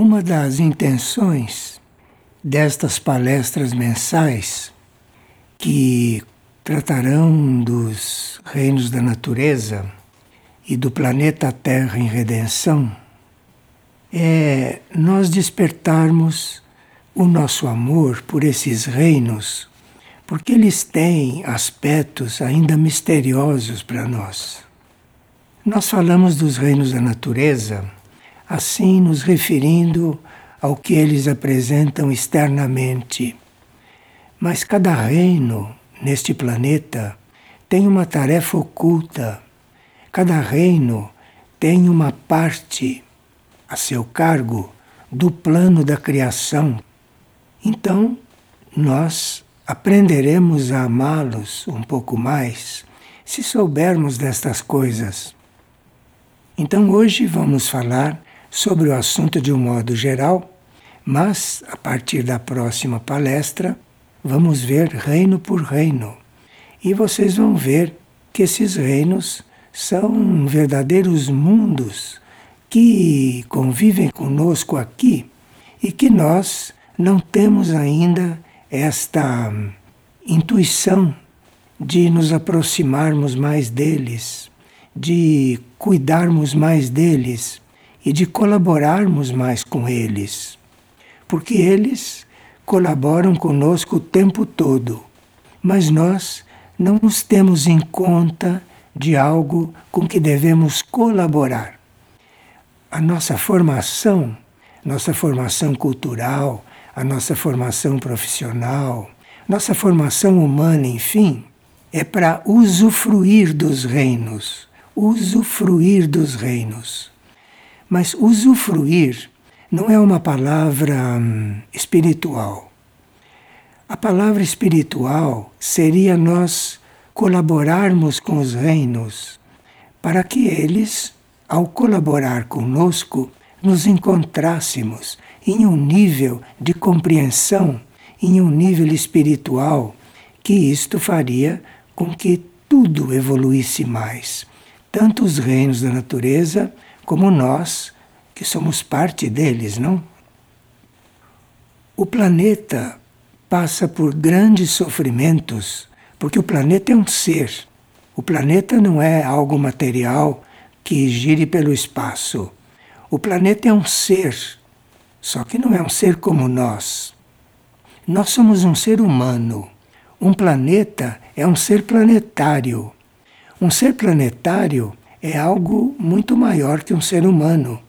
Uma das intenções destas palestras mensais, que tratarão dos reinos da natureza e do planeta Terra em redenção, é nós despertarmos o nosso amor por esses reinos, porque eles têm aspectos ainda misteriosos para nós. Nós falamos dos reinos da natureza, assim nos referindo ao que eles apresentam externamente. Mas cada reino neste planeta tem uma tarefa oculta. Cada reino tem uma parte a seu cargo do plano da criação. Então, nós aprenderemos a amá-los um pouco mais se soubermos destas coisas. Então, hoje vamos falar sobre o assunto de um modo geral, mas a partir da próxima palestra vamos ver reino por reino. E vocês vão ver que esses reinos são verdadeiros mundos que convivem conosco aqui e que nós não temos ainda esta intuição de nos aproximarmos mais deles, de cuidarmos mais deles e de colaborarmos mais com eles. Porque eles colaboram conosco o tempo todo, mas nós não nos temos em conta de algo com que devemos colaborar a nossa formação, nossa formação cultural, a nossa formação profissional, nossa formação humana, enfim, é para usufruir dos reinos, usufruir dos reinos. Mas usufruir não é uma palavra hum, espiritual. A palavra espiritual seria nós colaborarmos com os reinos para que eles ao colaborar conosco, nos encontrássemos em um nível de compreensão, em um nível espiritual, que isto faria com que tudo evoluísse mais, tanto os reinos da natureza como nós, que somos parte deles, não? O planeta passa por grandes sofrimentos, porque o planeta é um ser. O planeta não é algo material que gire pelo espaço. O planeta é um ser, só que não é um ser como nós. Nós somos um ser humano. Um planeta é um ser planetário. Um ser planetário é algo muito maior que um ser humano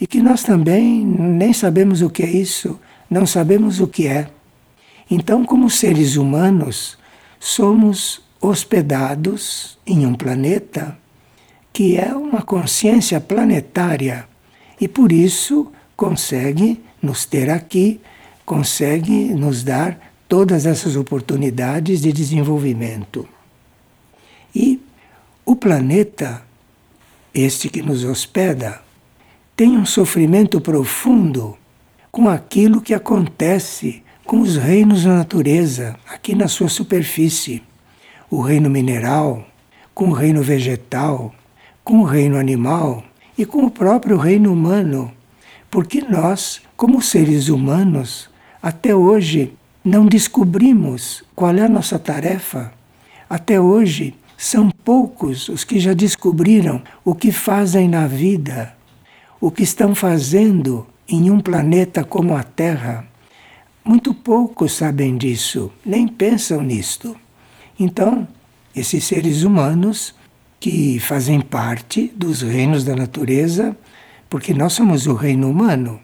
e que nós também nem sabemos o que é isso, não sabemos o que é. Então, como seres humanos, somos hospedados em um planeta que é uma consciência planetária e por isso consegue nos ter aqui, consegue nos dar todas essas oportunidades de desenvolvimento. E o planeta, este que nos hospeda, tem um sofrimento profundo com aquilo que acontece com os reinos da natureza, aqui na sua superfície. O reino mineral, com o reino vegetal, com o reino animal e com o próprio reino humano, porque nós, como seres humanos, até hoje não descobrimos qual é a nossa tarefa. Até hoje são poucos os que já descobriram o que fazem na vida, o que estão fazendo em um planeta como a Terra. Muito poucos sabem disso, nem pensam nisto. Então, esses seres humanos que fazem parte dos reinos da natureza, porque nós somos o reino humano.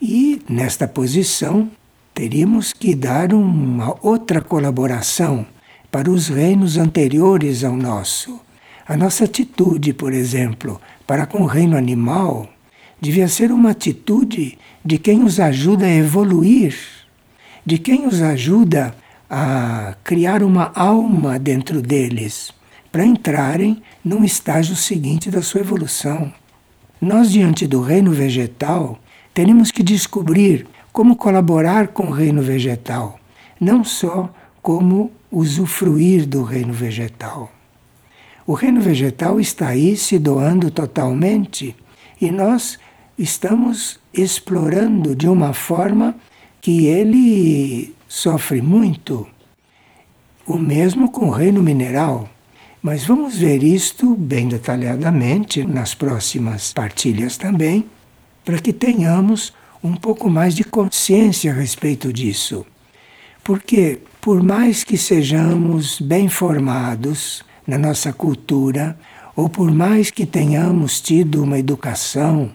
E nesta posição teríamos que dar uma outra colaboração para os reinos anteriores ao nosso. A nossa atitude, por exemplo, para com o reino animal, devia ser uma atitude de quem os ajuda a evoluir, de quem os ajuda a criar uma alma dentro deles para entrarem num estágio seguinte da sua evolução. Nós, diante do reino vegetal, teremos que descobrir como colaborar com o reino vegetal, não só como usufruir do reino vegetal. O reino vegetal está aí se doando totalmente e nós estamos explorando de uma forma que ele sofre muito. O mesmo com o reino mineral. Mas vamos ver isto bem detalhadamente nas próximas partilhas também, para que tenhamos um pouco mais de consciência a respeito disso. Porque, por mais que sejamos bem formados na nossa cultura, ou por mais que tenhamos tido uma educação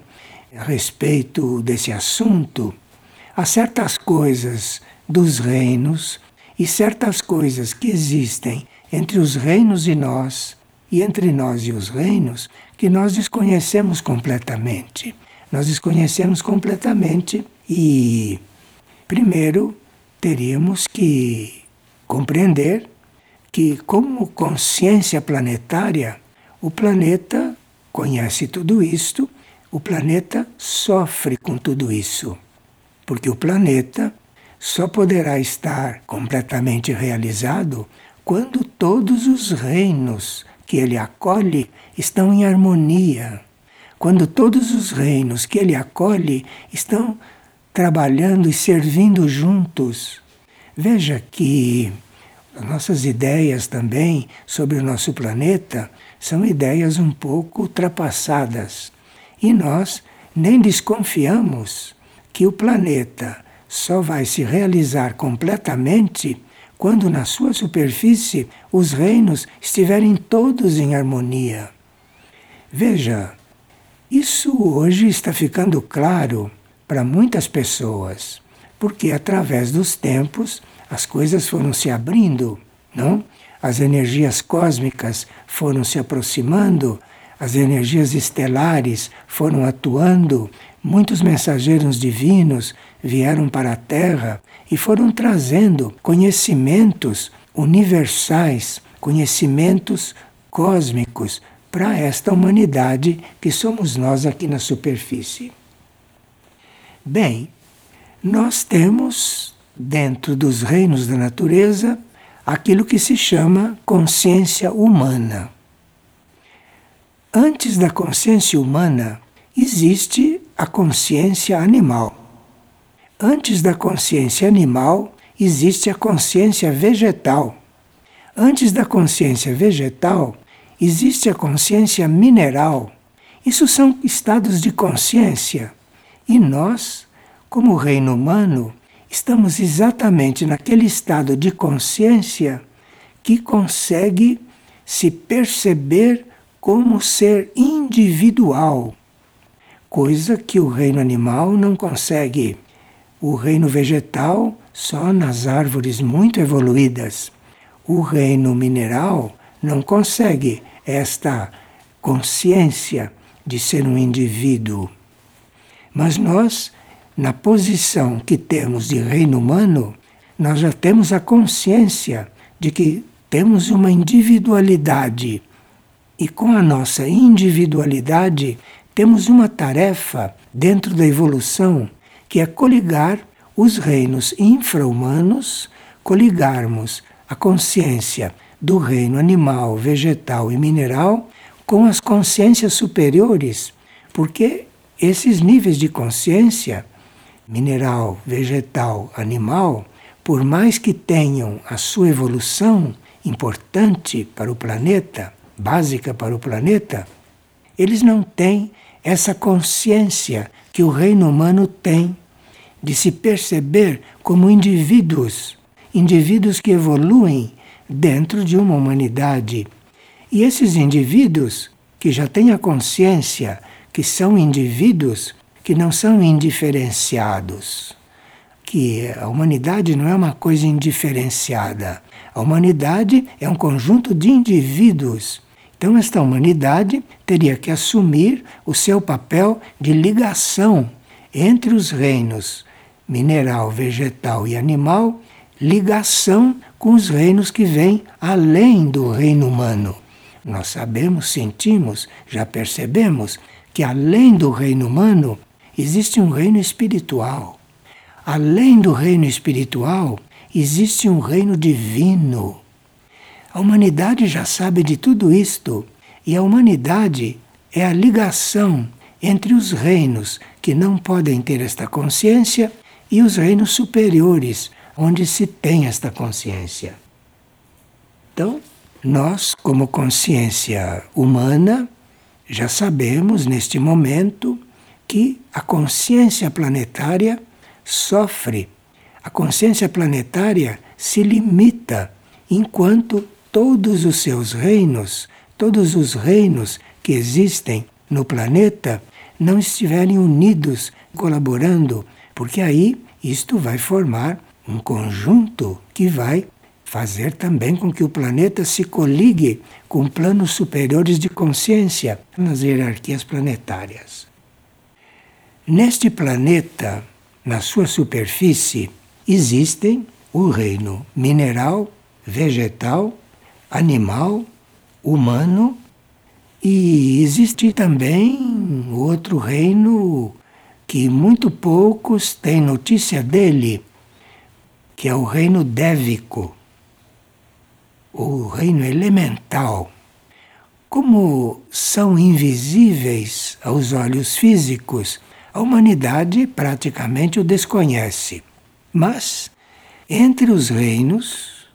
a respeito desse assunto, há certas coisas dos reinos e certas coisas que existem entre os reinos e nós, e entre nós e os reinos, que nós desconhecemos completamente. Nós desconhecemos completamente e, primeiro, teríamos que compreender que, como consciência planetária, o planeta conhece tudo isto, o planeta sofre com tudo isso, porque o planeta só poderá estar completamente realizado quando todos os reinos que ele acolhe estão em harmonia, quando todos os reinos que ele acolhe estão trabalhando e servindo juntos. Veja que as nossas ideias também sobre o nosso planeta são ideias um pouco ultrapassadas. E nós nem desconfiamos que o planeta só vai se realizar completamente quando na sua superfície os reinos estiverem todos em harmonia. Veja, isso hoje está ficando claro para muitas pessoas, porque através dos tempos as coisas foram se abrindo, não? As energias cósmicas foram se aproximando, as energias estelares foram atuando, muitos mensageiros divinos vieram para a Terra e foram trazendo conhecimentos universais, conhecimentos cósmicos para esta humanidade que somos nós aqui na superfície. Bem, nós temos dentro dos reinos da natureza aquilo que se chama consciência humana. Antes da consciência humana existe a consciência animal. Antes da consciência animal, existe a consciência vegetal. Antes da consciência vegetal, existe a consciência mineral. Isso são estados de consciência. E nós, como reino humano, estamos exatamente naquele estado de consciência que consegue se perceber como ser individual, coisa que o reino animal não consegue o reino vegetal só nas árvores muito evoluídas. O reino mineral não consegue esta consciência de ser um indivíduo. Mas nós, na posição que temos de reino humano, nós já temos a consciência de que temos uma individualidade. E com a nossa individualidade, temos uma tarefa dentro da evolução que é coligar os reinos infra-humanos, coligarmos a consciência do reino animal, vegetal e mineral com as consciências superiores, porque esses níveis de consciência, mineral, vegetal, animal, por mais que tenham a sua evolução importante para o planeta, básica para o planeta, eles não têm essa consciência que o reino humano tem de se perceber como indivíduos, indivíduos que evoluem dentro de uma humanidade. E esses indivíduos que já têm a consciência que são indivíduos que não são indiferenciados, que a humanidade não é uma coisa indiferenciada. A humanidade é um conjunto de indivíduos então, esta humanidade teria que assumir o seu papel de ligação entre os reinos mineral, vegetal e animal, ligação com os reinos que vêm além do reino humano. Nós sabemos, sentimos, já percebemos que além do reino humano existe um reino espiritual. Além do reino espiritual existe um reino divino a humanidade já sabe de tudo isto e a humanidade é a ligação entre os reinos que não podem ter esta consciência e os reinos superiores, onde se tem esta consciência. Então, nós, como consciência humana, já sabemos neste momento que a consciência planetária sofre. A consciência planetária se limita enquanto todos os seus reinos, todos os reinos que existem no planeta, não estiverem unidos, colaborando, porque aí isto vai formar um conjunto que vai fazer também com que o planeta se coligue com planos superiores de consciência nas hierarquias planetárias. Neste planeta, na sua superfície, existem o reino mineral, vegetal, animal, humano e existe também outro reino que muito poucos têm notícia dele, que é o reino dévico o reino elemental, como são invisíveis aos olhos físicos, a humanidade praticamente o desconhece. Mas, entre os reinos,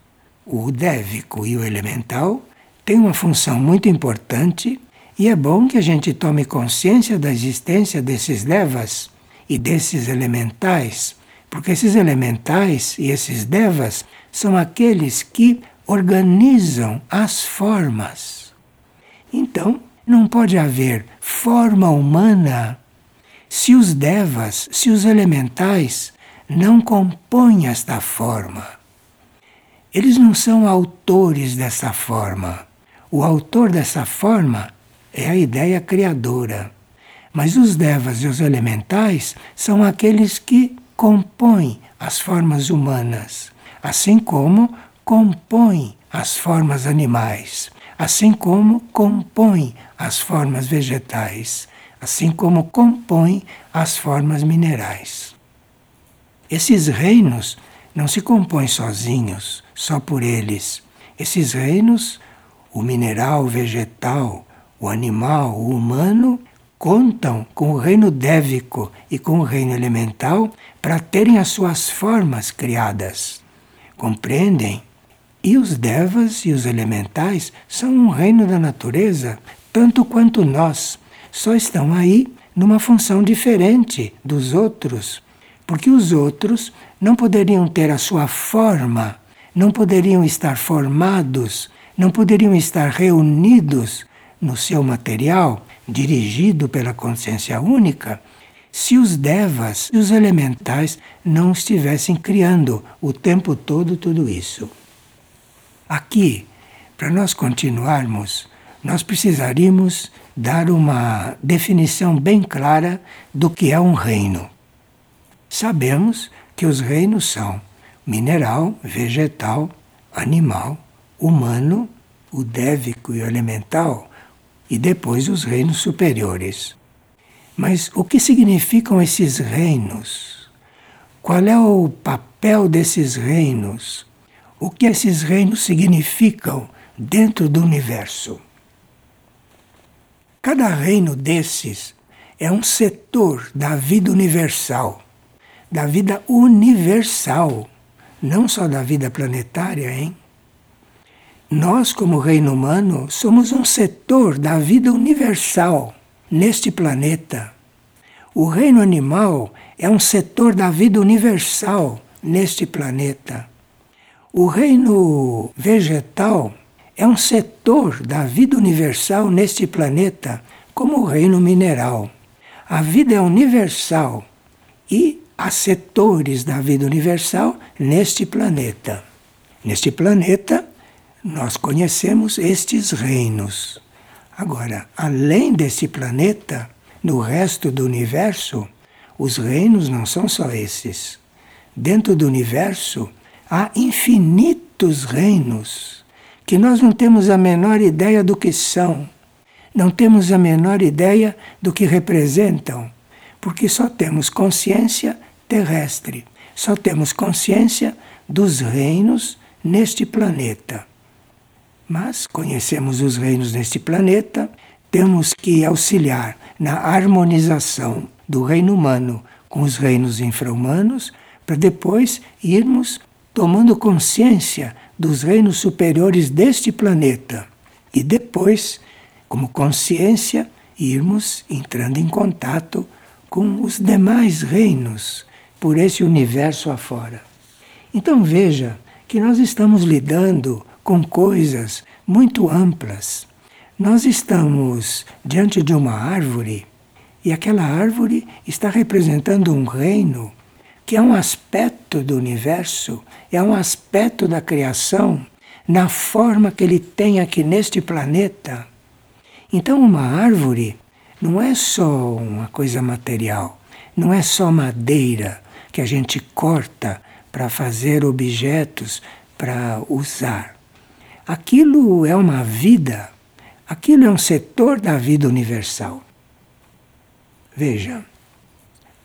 o dévico e o elemental têm uma função muito importante e é bom que a gente tome consciência da existência desses devas e desses elementais, porque esses elementais e esses devas são aqueles que organizam as formas. Então, não pode haver forma humana se os devas, se os elementais não compõem esta forma. Eles não são autores dessa forma. O autor dessa forma é a ideia criadora. Mas os devas e os elementais são aqueles que compõem as formas humanas, assim como compõe as formas animais, assim como compõe as formas vegetais, assim como compõe as formas minerais. Esses reinos não se compõem sozinhos, só por eles. Esses reinos, o mineral, o vegetal, o animal, o humano, contam com o reino dévico e com o reino elemental para terem as suas formas criadas. Compreendem? E os devas e os elementais são um reino da natureza, tanto quanto nós. Só estão aí numa função diferente dos outros, porque os outros não poderiam ter a sua forma, não poderiam estar formados, não poderiam estar reunidos no seu material, dirigido pela consciência única, se os devas e os elementais não estivessem criando o tempo todo tudo isso. Aqui, para nós continuarmos, nós precisaríamos dar uma definição bem clara do que é um reino. Sabemos que os reinos são mineral, vegetal, animal, humano, o dévico e o elemental, e depois os reinos superiores. Mas o que significam esses reinos? Qual é o papel desses reinos? O que esses reinos significam dentro do universo. Cada reino desses é um setor da vida universal, da vida universal, não só da vida planetária, hein? Nós, como reino humano, somos um setor da vida universal neste planeta. O reino animal é um setor da vida universal neste planeta. O reino vegetal é um setor da vida universal neste planeta, como o reino mineral. A vida é universal e há setores da vida universal neste planeta. Neste planeta, nós conhecemos estes reinos. Agora, além desse planeta, no resto do universo, os reinos não são só esses. Dentro do universo, há infinitos reinos que nós não temos a menor ideia do que são, não temos a menor ideia do que representam, porque só temos consciência terrestre, só temos consciência dos reinos neste planeta. Mas conhecemos os reinos neste planeta, temos que auxiliar na harmonização do reino humano com os reinos infra-humanos, para depois irmos tomando consciência dos reinos superiores deste planeta e depois, como consciência, irmos entrando em contato com os demais reinos por esse universo afora. Então veja que nós estamos lidando com coisas muito amplas. Nós estamos diante de uma árvore e aquela árvore está representando um reino que é um aspecto do universo, é um aspecto da criação, na forma que ele tem aqui neste planeta. Então, uma árvore não é só uma coisa material, não é só madeira que a gente corta para fazer objetos para usar. Aquilo é uma vida, aquilo é um setor da vida universal. Veja,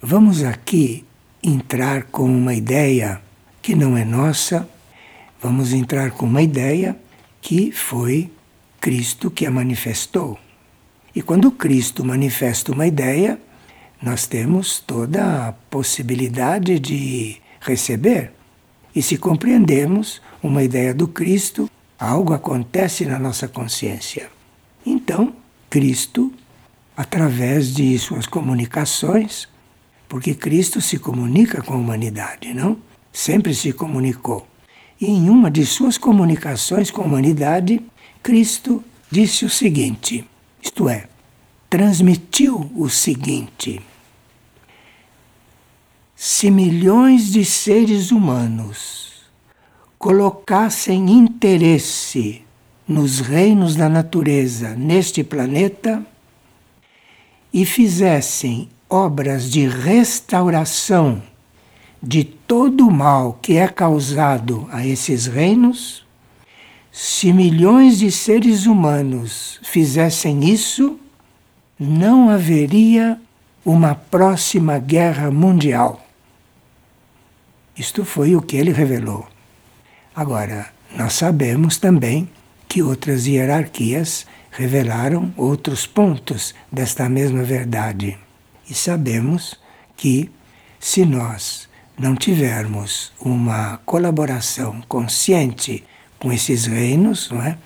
vamos aqui entrar com uma ideia que não é nossa, vamos entrar com uma ideia que foi Cristo que a manifestou. E quando Cristo manifesta uma ideia, nós temos toda a possibilidade de receber. E se compreendemos uma ideia do Cristo, algo acontece na nossa consciência. Então, Cristo, através de suas comunicações, porque Cristo se comunica com a humanidade, não? Sempre se comunicou. E em uma de suas comunicações com a humanidade, Cristo disse o seguinte: isto é, transmitiu o seguinte: se milhões de seres humanos colocassem interesse nos reinos da natureza neste planeta e fizessem obras de restauração de todo o mal que é causado a esses reinos, se milhões de seres humanos fizessem isso, não haveria uma próxima guerra mundial. Isto foi o que ele revelou. Agora, nós sabemos também que outras hierarquias revelaram outros pontos desta mesma verdade. E sabemos que, se nós não tivermos uma colaboração consciente com esses reinos, não é?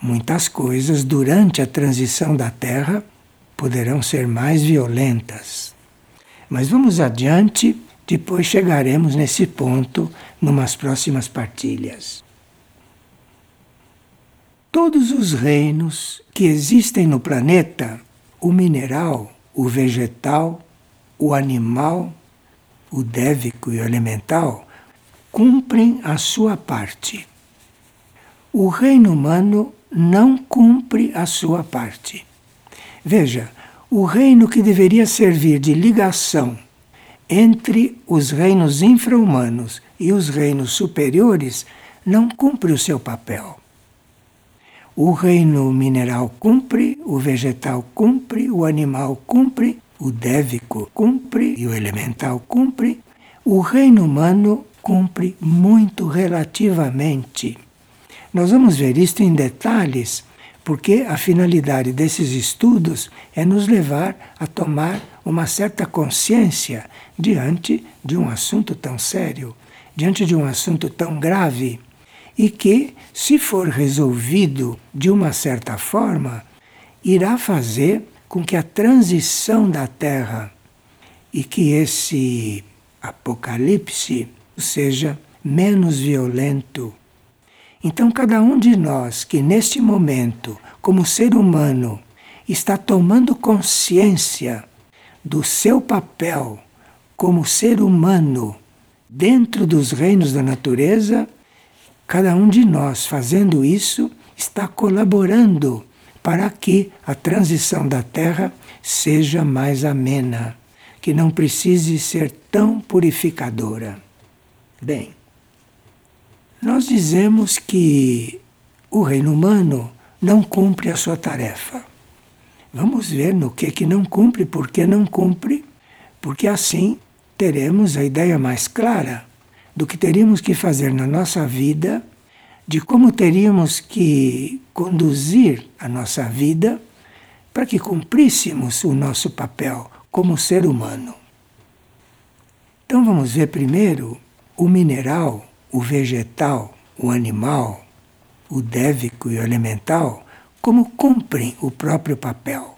muitas coisas durante a transição da Terra poderão ser mais violentas. Mas vamos adiante, depois chegaremos nesse ponto numas próximas partilhas. Todos os reinos que existem no planeta, o mineral, o vegetal, o animal, o dévico e o elemental, cumprem a sua parte. O reino humano não cumpre a sua parte. Veja, o reino que deveria servir de ligação entre os reinos infra-humanos e os reinos superiores não cumpre o seu papel. O reino mineral cumpre, o vegetal cumpre, o animal cumpre, o dévico cumpre e o elemental cumpre. O reino humano cumpre muito relativamente. Nós vamos ver isto em detalhes porque a finalidade desses estudos é nos levar a tomar uma certa consciência diante de um assunto tão sério, diante de um assunto tão grave, e que, se for resolvido de uma certa forma, irá fazer com que a transição da Terra e que esse apocalipse seja menos violento. Então, cada um de nós que neste momento, como ser humano, está tomando consciência do seu papel como ser humano dentro dos reinos da natureza, cada um de nós fazendo isso está colaborando para que a transição da Terra seja mais amena, que não precise ser tão purificadora. Bem, nós dizemos que o reino humano não cumpre a sua tarefa. Vamos ver no que que não cumpre, por que não cumpre, porque assim teremos a ideia mais clara do que teríamos que fazer na nossa vida, de como teríamos que conduzir a nossa vida para que cumpríssemos o nosso papel como ser humano. Então vamos ver primeiro o mineral, o vegetal, o animal, o dévico e o elemental, como cumprem o próprio papel.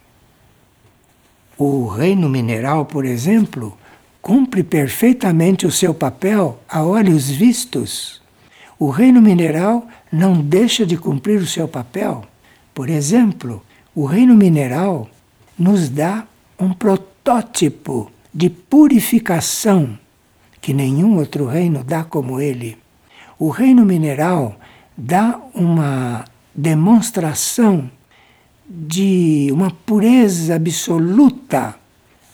O reino mineral, por exemplo, cumpre perfeitamente o seu papel a olhos vistos. O reino mineral não deixa de cumprir o seu papel. Por exemplo, o reino mineral nos dá um protótipo de purificação que nenhum outro reino dá como ele. O reino mineral dá uma demonstração de uma pureza absoluta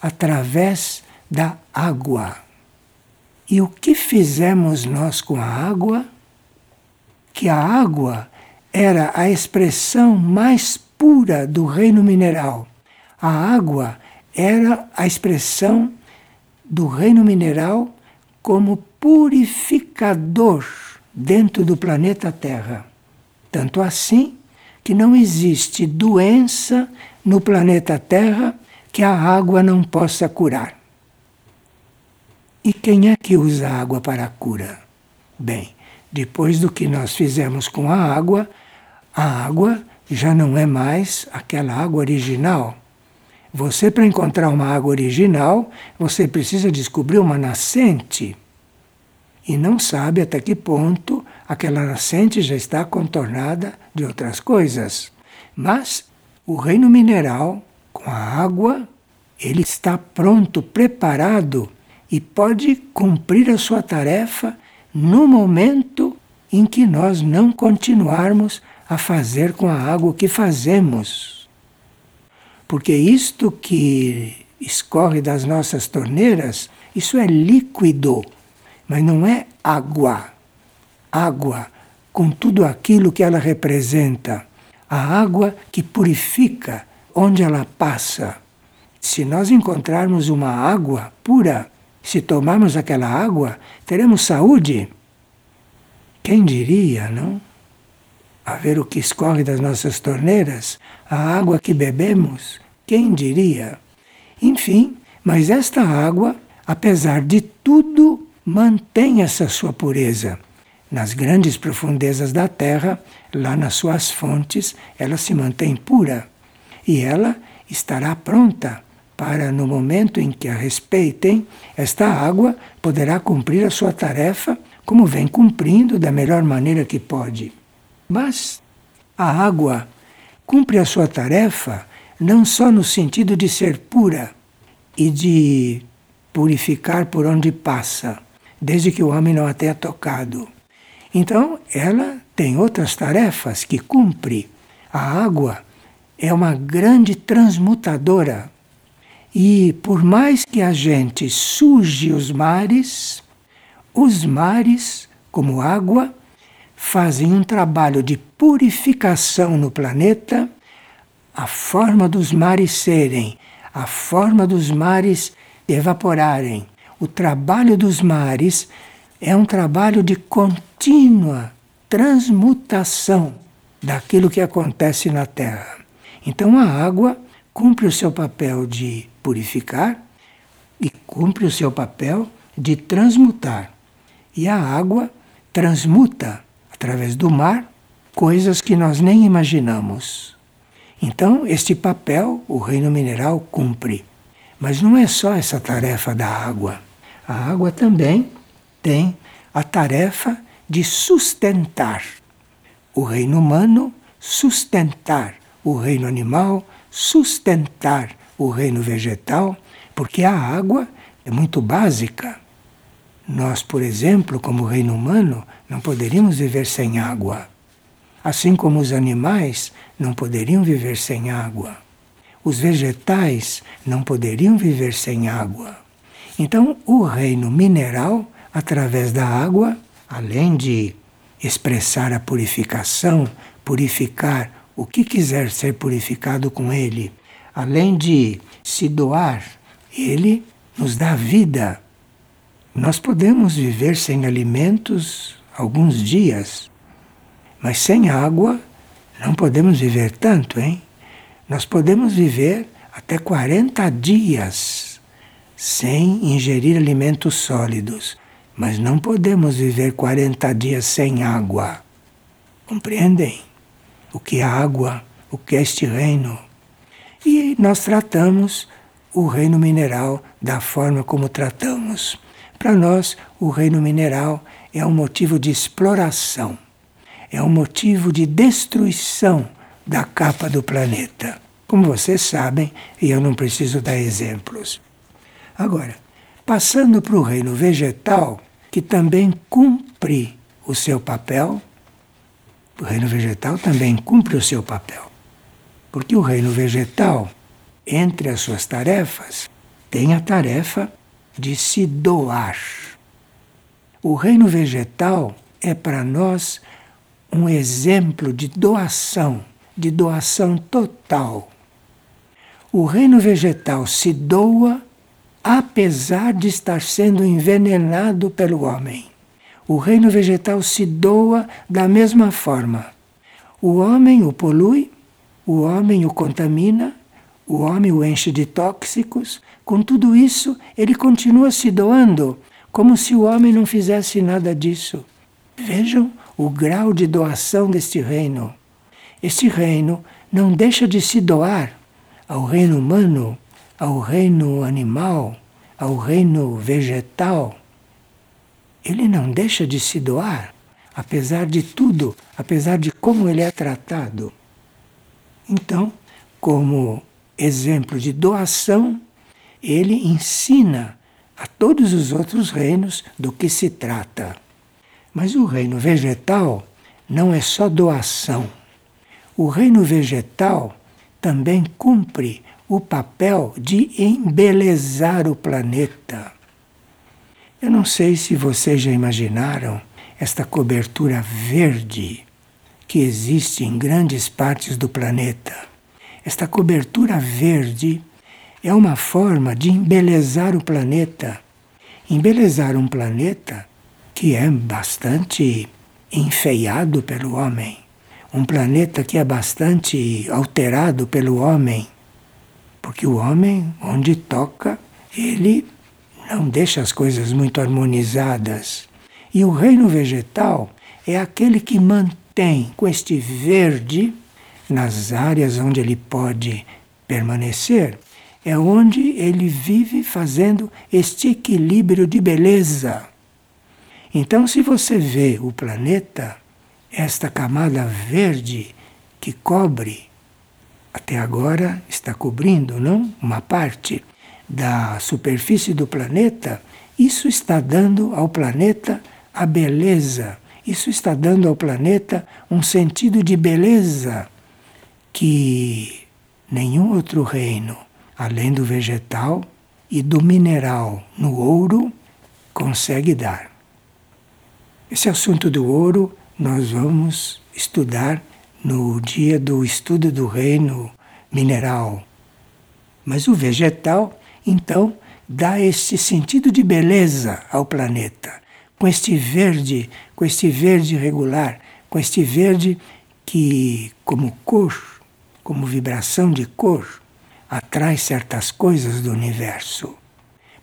através da água. E o que fizemos nós com a água? Que a água era a expressão mais pura do reino mineral. A água era a expressão do reino mineral como purificador dentro do planeta Terra. Tanto assim que não existe doença no planeta Terra que a água não possa curar. E quem é que usa a água para a cura? Bem, depois do que nós fizemos com a água, a água já não é mais aquela água original. Você, para encontrar uma água original, você precisa descobrir uma nascente. E não sabe até que ponto aquela nascente já está contornada de outras coisas. Mas o reino mineral, com a água, ele está pronto, preparado e pode cumprir a sua tarefa no momento em que nós não continuarmos a fazer com a água o que fazemos. Porque isto que escorre das nossas torneiras, isso é líquido, mas não é água. Água com tudo aquilo que ela representa. A água que purifica onde ela passa. Se nós encontrarmos uma água pura, se tomarmos aquela água, teremos saúde. Quem diria, não? a ver o que escorre das nossas torneiras, a água que bebemos, quem diria? Enfim, mas esta água, apesar de tudo, mantém essa sua pureza. Nas grandes profundezas da terra, lá nas suas fontes, ela se mantém pura. E ela estará pronta para, no momento em que a respeitem, esta água poderá cumprir a sua tarefa como vem cumprindo da melhor maneira que pode. Mas a água cumpre a sua tarefa não só no sentido de ser pura e de purificar por onde passa, desde que o homem não a tenha tocado. Então, ela tem outras tarefas que cumpre. A água é uma grande transmutadora. E por mais que a gente suje os mares, os mares, como água, fazem um trabalho de purificação no planeta, a forma dos mares serem, a forma dos mares evaporarem. O trabalho dos mares é um trabalho de contínua transmutação daquilo que acontece na Terra. Então a água cumpre o seu papel de purificar e cumpre o seu papel de transmutar. E a água transmuta através do mar, coisas que nós nem imaginamos. Então, este papel o reino mineral cumpre. Mas não é só essa tarefa da água. A água também tem a tarefa de sustentar o reino humano, sustentar o reino animal, sustentar o reino vegetal, porque a água é muito básica. Nós, por exemplo, como reino humano, não poderíamos viver sem água. Assim como os animais não poderiam viver sem água. Os vegetais não poderiam viver sem água. Então, o reino mineral, através da água, além de expressar a purificação, purificar o que quiser ser purificado com ele, além de se doar, ele nos dá vida nós podemos viver sem alimentos alguns dias, mas sem água não podemos viver tanto, hein? Nós podemos viver até 40 dias sem ingerir alimentos sólidos, mas não podemos viver 40 dias sem água. Compreendem? O que é água, o que é este reino? E nós tratamos o reino mineral da forma como tratamos. Para nós, o reino mineral é um motivo de exploração, é um motivo de destruição da capa do planeta. Como vocês sabem, e eu não preciso dar exemplos. Agora, passando para o reino vegetal, que também cumpre o seu papel, o reino vegetal também cumpre o seu papel. Porque o reino vegetal, entre as suas tarefas, tem a tarefa de se doar. O reino vegetal é para nós um exemplo de doação, de doação total. O reino vegetal se doa apesar de estar sendo envenenado pelo homem. O reino vegetal se doa da mesma forma. O homem o polui, o homem o contamina, o homem o enche de tóxicos. Com tudo isso, ele continua se doando, como se o homem não fizesse nada disso. Vejam o grau de doação deste reino. Este reino não deixa de se doar ao reino humano, ao reino animal, ao reino vegetal. Ele não deixa de se doar, apesar de tudo, apesar de como ele é tratado. Então, como exemplo de doação, ele ensina a todos os outros reinos do que se trata. Mas o reino vegetal não é só doação. O reino vegetal também cumpre o papel de embelezar o planeta. Eu não sei se vocês já imaginaram esta cobertura verde que existe em grandes partes do planeta. Esta cobertura verde é uma forma de embelezar o planeta. Embelezar um planeta que é bastante enfeiado pelo homem um planeta que é bastante alterado pelo homem, porque o homem, onde toca, ele não deixa as coisas muito harmonizadas. E o reino vegetal é aquele que mantém com este verde nas áreas onde ele pode permanecer, é onde ele vive fazendo este equilíbrio de beleza. Então, se você vê o planeta, esta camada verde que cobre, até agora está cobrindo, não? Uma parte da superfície do planeta, isso está dando ao planeta a beleza, isso está dando ao planeta um sentido de beleza que nenhum outro reino, além do vegetal e do mineral no ouro, consegue dar. Esse assunto do ouro nós vamos estudar no dia do estudo do reino mineral. Mas o vegetal, então, dá esse sentido de beleza ao planeta, com este verde, com este verde regular, com este verde que, como cor, como vibração de cor, atrai certas coisas do universo.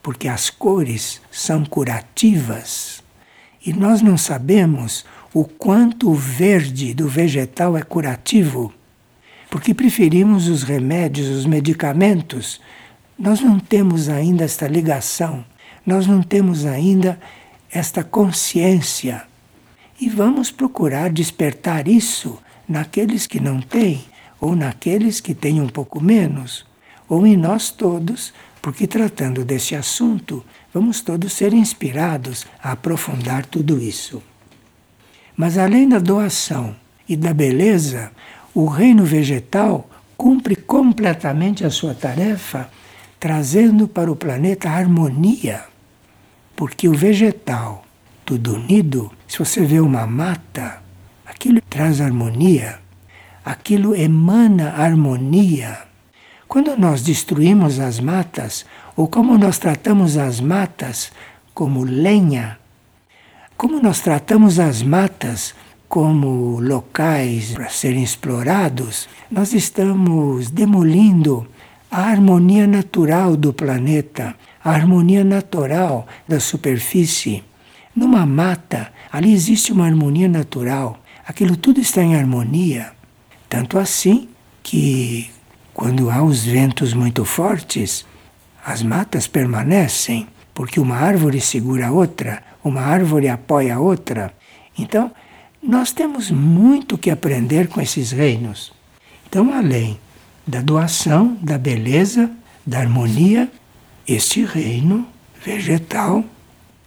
Porque as cores são curativas. E nós não sabemos o quanto o verde do vegetal é curativo, porque preferimos os remédios, os medicamentos. Nós não temos ainda esta ligação, nós não temos ainda esta consciência. E vamos procurar despertar isso naqueles que não têm, ou naqueles que têm um pouco menos, ou em nós todos, porque tratando desse assunto, vamos todos ser inspirados a aprofundar tudo isso. Mas além da doação e da beleza, o reino vegetal cumpre completamente a sua tarefa, trazendo para o planeta harmonia. Porque o vegetal, tudo unido, se você vê uma mata, aquilo traz harmonia, aquilo emana harmonia. Quando nós destruímos as matas, ou como nós tratamos as matas como lenha, como nós tratamos as matas como locais para serem explorados, nós estamos demolindo a harmonia natural do planeta, a harmonia natural da superfície. Numa mata, ali existe uma harmonia natural. Aquilo tudo está em harmonia. Tanto assim que, quando há os ventos muito fortes, as matas permanecem, porque uma árvore segura a outra, uma árvore apoia a outra. Então, nós temos muito que aprender com esses reinos. Então, além da doação, da beleza, da harmonia, este reino vegetal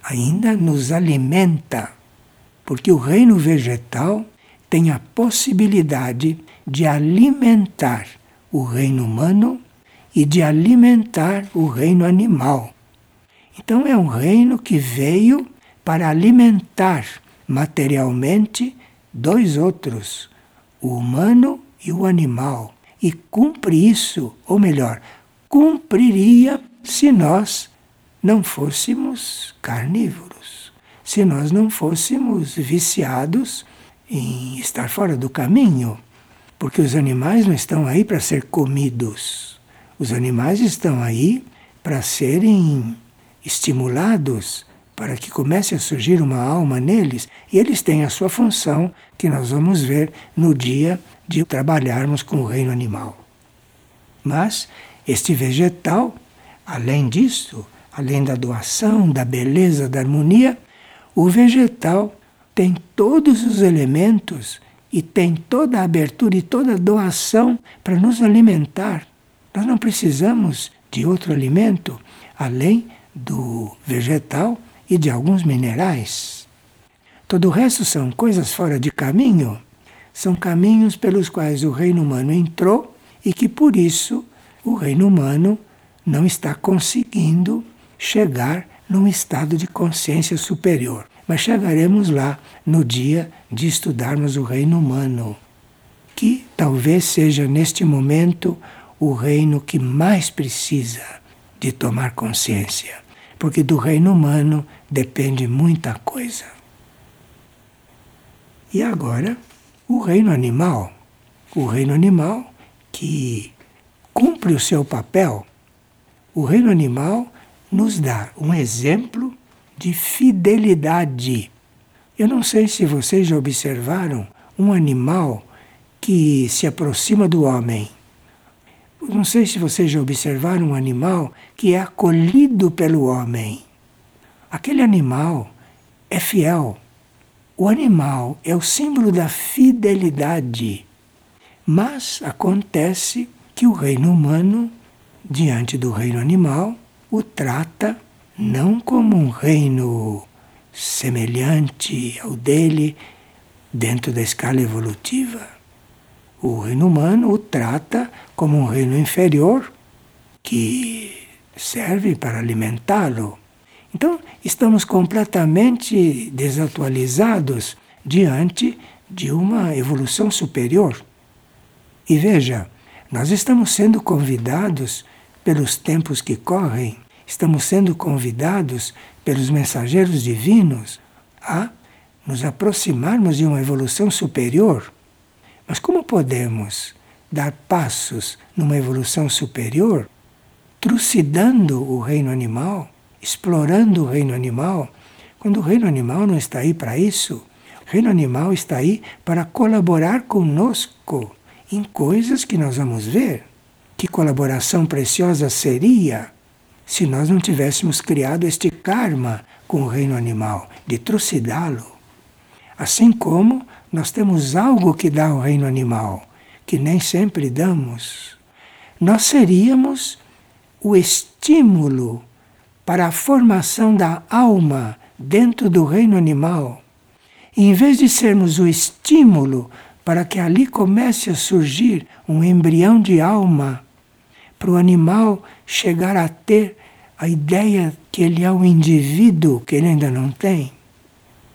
ainda nos alimenta, porque o reino vegetal tem a possibilidade de alimentar o reino humano e de alimentar o reino animal. Então é um reino que veio para alimentar materialmente dois outros, o humano e o animal. E cumpre isso, ou melhor, cumpriria se nós não fôssemos carnívoros, se nós não fôssemos viciados em estar fora do caminho, porque os animais não estão aí para ser comidos. Os animais estão aí para serem estimulados, para que comece a surgir uma alma neles, e eles têm a sua função, que nós vamos ver no dia de trabalharmos com o reino animal. Mas este vegetal, além disso, além da doação, da beleza, da harmonia, o vegetal tem todos os elementos e tem toda a abertura e toda a doação para nos alimentar. Nós não precisamos de outro alimento além do vegetal e de alguns minerais. Todo o resto são coisas fora de caminho são caminhos pelos quais o reino humano entrou e que por isso o reino humano não está conseguindo chegar num estado de consciência superior. Mas chegaremos lá no dia de estudarmos o reino humano, que talvez seja neste momento o reino que mais precisa de tomar consciência, porque do reino humano depende muita coisa. E agora o reino animal, o reino animal que cumpre o seu papel, o reino animal nos dá um exemplo de fidelidade. Eu não sei se vocês já observaram um animal que se aproxima do homem. Não sei se vocês já observaram um animal que é acolhido pelo homem. Aquele animal é fiel o animal é o símbolo da fidelidade, mas acontece que o reino humano, diante do reino animal, o trata não como um reino semelhante ao dele dentro da escala evolutiva. O reino humano o trata como um reino inferior que serve para alimentá-lo então, estamos completamente desatualizados diante de uma evolução superior. E veja, nós estamos sendo convidados pelos tempos que correm, estamos sendo convidados pelos mensageiros divinos a nos aproximarmos de uma evolução superior. Mas como podemos dar passos numa evolução superior trucidando o reino animal? explorando o reino animal, quando o reino animal não está aí para isso. O reino animal está aí para colaborar conosco em coisas que nós vamos ver. Que colaboração preciosa seria se nós não tivéssemos criado este karma com o reino animal, de trucidá-lo. Assim como nós temos algo que dá ao reino animal, que nem sempre damos. Nós seríamos o estímulo para a formação da alma dentro do reino animal, em vez de sermos o estímulo para que ali comece a surgir um embrião de alma, para o animal chegar a ter a ideia que ele é um indivíduo que ele ainda não tem.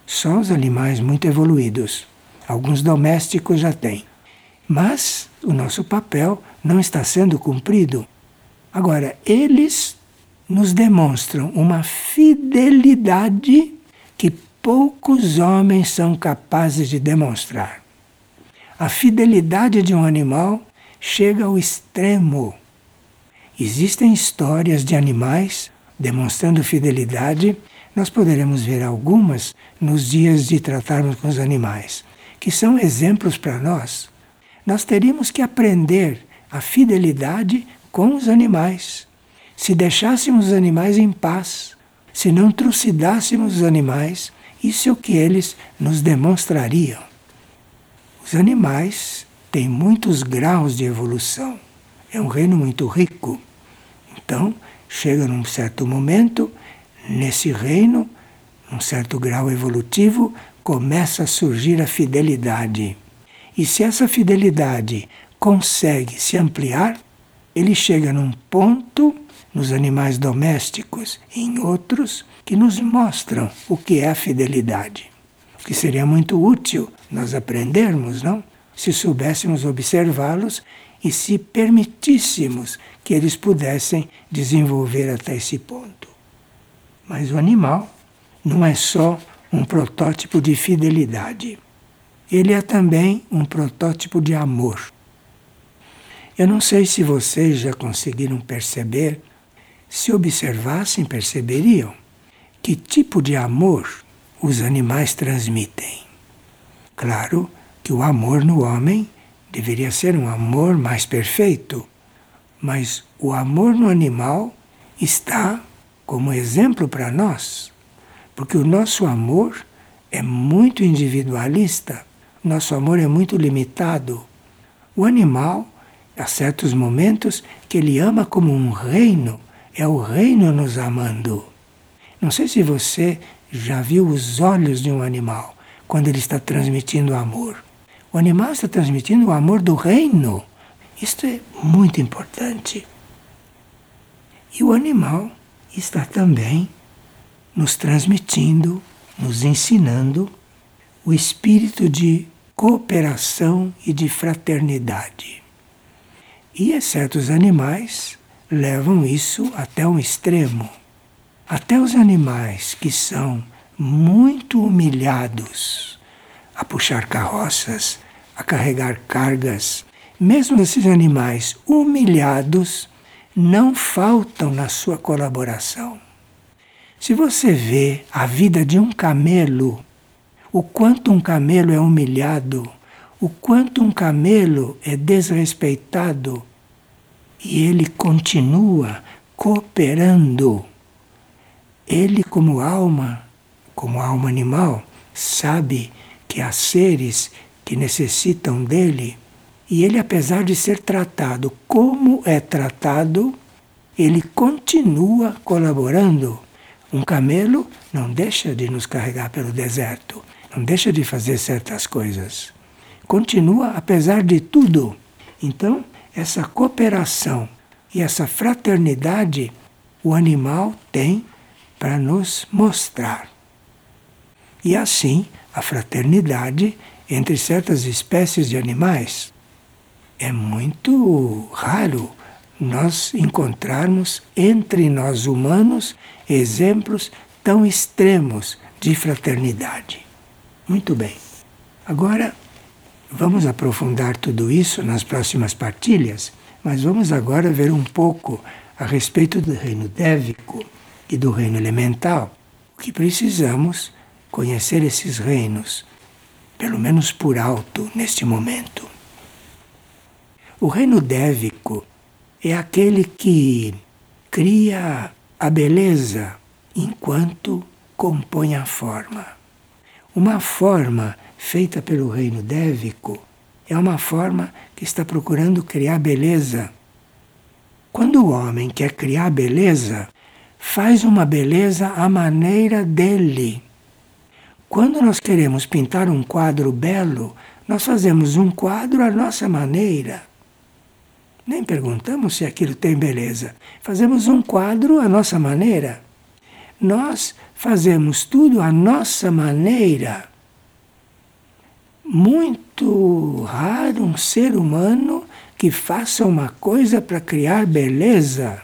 Só os animais muito evoluídos, alguns domésticos já têm. Mas o nosso papel não está sendo cumprido. Agora, eles nos demonstram uma fidelidade que poucos homens são capazes de demonstrar. A fidelidade de um animal chega ao extremo. Existem histórias de animais demonstrando fidelidade, nós poderemos ver algumas nos dias de tratarmos com os animais, que são exemplos para nós. Nós teríamos que aprender a fidelidade com os animais. Se deixássemos os animais em paz, se não trucidássemos os animais, isso é o que eles nos demonstrariam. Os animais têm muitos graus de evolução. É um reino muito rico. Então, chega num certo momento, nesse reino, num certo grau evolutivo, começa a surgir a fidelidade. E se essa fidelidade consegue se ampliar, ele chega num ponto nos animais domésticos e em outros que nos mostram o que é a fidelidade. O que seria muito útil nós aprendermos, não? Se soubéssemos observá-los e se permitíssemos que eles pudessem desenvolver até esse ponto. Mas o animal não é só um protótipo de fidelidade. Ele é também um protótipo de amor. Eu não sei se vocês já conseguiram perceber, se observassem, perceberiam que tipo de amor os animais transmitem. Claro que o amor no homem deveria ser um amor mais perfeito, mas o amor no animal está como exemplo para nós, porque o nosso amor é muito individualista, nosso amor é muito limitado. O animal, há certos momentos que ele ama como um reino, é o reino nos amando. Não sei se você já viu os olhos de um animal quando ele está transmitindo amor. O animal está transmitindo o amor do reino. Isto é muito importante. E o animal está também nos transmitindo, nos ensinando o espírito de cooperação e de fraternidade. E certos animais levam isso até um extremo. Até os animais que são muito humilhados a puxar carroças, a carregar cargas. Mesmo esses animais humilhados não faltam na sua colaboração. Se você vê a vida de um camelo, o quanto um camelo é humilhado, o quanto um camelo é desrespeitado, e ele continua cooperando. Ele, como alma, como alma animal, sabe que há seres que necessitam dele, e ele, apesar de ser tratado como é tratado, ele continua colaborando. Um camelo não deixa de nos carregar pelo deserto, não deixa de fazer certas coisas. Continua apesar de tudo. Então, essa cooperação e essa fraternidade o animal tem para nos mostrar. E assim, a fraternidade entre certas espécies de animais. É muito raro nós encontrarmos entre nós humanos exemplos tão extremos de fraternidade. Muito bem. Agora, vamos aprofundar tudo isso nas próximas partilhas, mas vamos agora ver um pouco a respeito do reino dévico e do reino elemental. O que precisamos conhecer esses reinos, pelo menos por alto neste momento. O reino dévico é aquele que cria a beleza enquanto compõe a forma. Uma forma feita pelo reino dévico é uma forma que está procurando criar beleza. Quando o homem quer criar beleza, faz uma beleza à maneira dele. Quando nós queremos pintar um quadro belo, nós fazemos um quadro à nossa maneira. Nem perguntamos se aquilo tem beleza. Fazemos um quadro à nossa maneira. Nós fazemos tudo à nossa maneira. Muito raro um ser humano que faça uma coisa para criar beleza.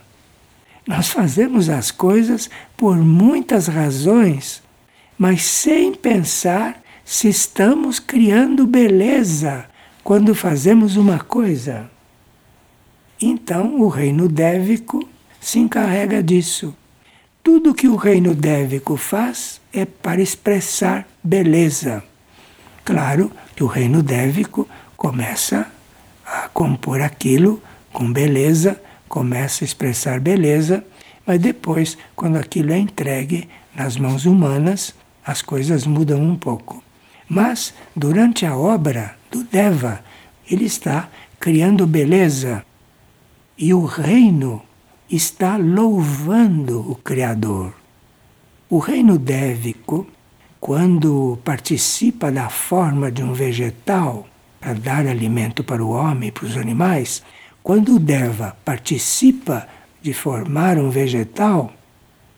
Nós fazemos as coisas por muitas razões mas sem pensar se estamos criando beleza quando fazemos uma coisa. Então o reino dévico se encarrega disso. Tudo que o reino dévico faz é para expressar beleza. Claro que o reino dévico começa a compor aquilo com beleza, começa a expressar beleza, mas depois, quando aquilo é entregue nas mãos humanas, as coisas mudam um pouco. Mas, durante a obra do Deva, ele está criando beleza e o reino está louvando o Criador. O reino dévico, quando participa da forma de um vegetal para dar alimento para o homem e para os animais, quando o Deva participa de formar um vegetal,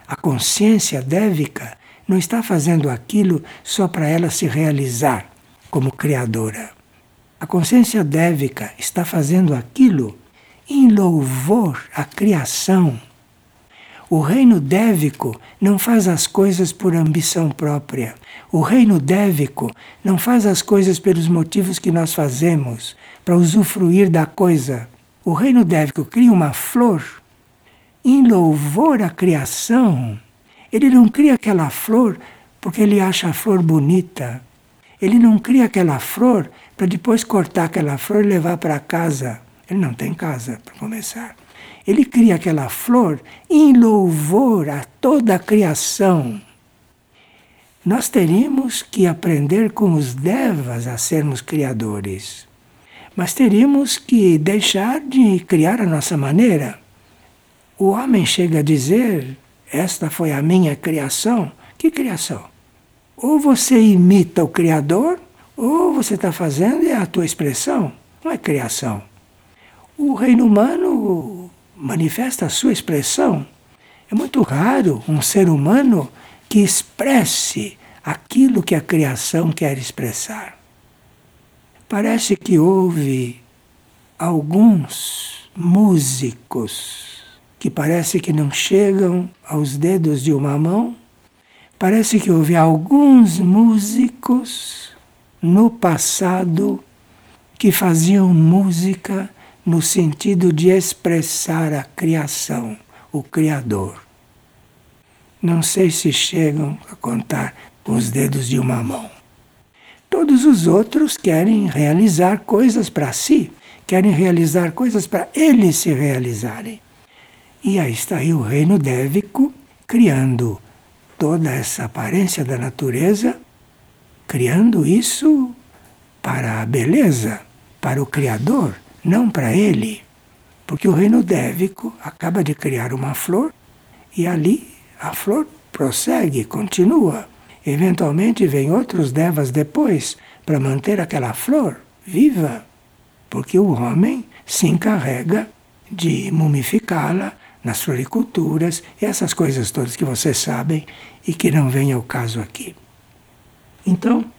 a consciência dévica não está fazendo aquilo só para ela se realizar como criadora. A consciência dévica está fazendo aquilo em louvor à criação. O reino dévico não faz as coisas por ambição própria. O reino dévico não faz as coisas pelos motivos que nós fazemos, para usufruir da coisa. O reino dévico cria uma flor em louvor à criação ele não cria aquela flor porque ele acha a flor bonita. Ele não cria aquela flor para depois cortar aquela flor e levar para casa. Ele não tem casa, para começar. Ele cria aquela flor em louvor a toda a criação. Nós teríamos que aprender com os devas a sermos criadores. Mas teríamos que deixar de criar a nossa maneira. O homem chega a dizer esta foi a minha criação. Que criação? Ou você imita o Criador, ou você está fazendo é a tua expressão. Não é criação. O reino humano manifesta a sua expressão. É muito raro um ser humano que expresse aquilo que a criação quer expressar. Parece que houve alguns músicos que parece que não chegam aos dedos de uma mão. Parece que houve alguns músicos no passado que faziam música no sentido de expressar a criação, o Criador. Não sei se chegam a contar com os dedos de uma mão. Todos os outros querem realizar coisas para si, querem realizar coisas para eles se realizarem. E aí está aí o reino dévico criando toda essa aparência da natureza, criando isso para a beleza, para o Criador, não para ele. Porque o reino dévico acaba de criar uma flor e ali a flor prossegue, continua. Eventualmente vem outros devas depois para manter aquela flor viva, porque o homem se encarrega de mumificá-la, nas floriculturas, essas coisas todas que vocês sabem e que não vem ao caso aqui. Então,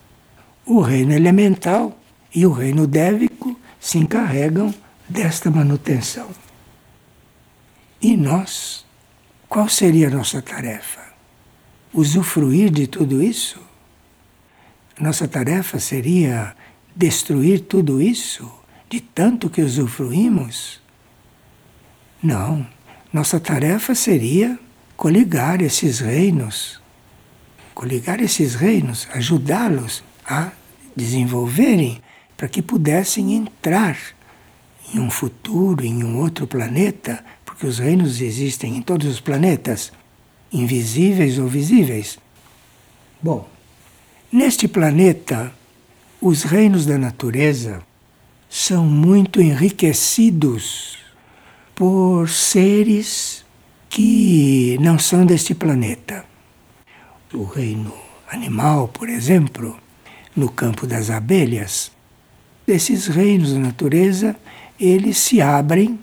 o reino elemental e o reino dévico se encarregam desta manutenção. E nós, qual seria a nossa tarefa? Usufruir de tudo isso? Nossa tarefa seria destruir tudo isso, de tanto que usufruímos? Não. Nossa tarefa seria coligar esses reinos, coligar esses reinos, ajudá-los a desenvolverem para que pudessem entrar em um futuro, em um outro planeta, porque os reinos existem em todos os planetas, invisíveis ou visíveis. Bom, neste planeta, os reinos da natureza são muito enriquecidos por seres que não são deste planeta. O reino animal, por exemplo, no campo das abelhas, esses reinos da natureza, eles se abrem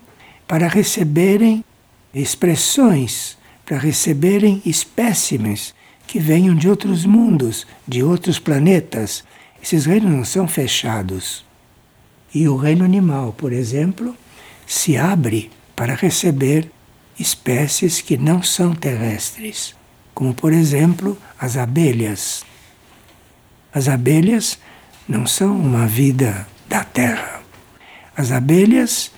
para receberem expressões, para receberem espécimes que venham de outros mundos, de outros planetas. Esses reinos não são fechados. E o reino animal, por exemplo, se abre para receber espécies que não são terrestres, como por exemplo as abelhas. As abelhas não são uma vida da terra. As abelhas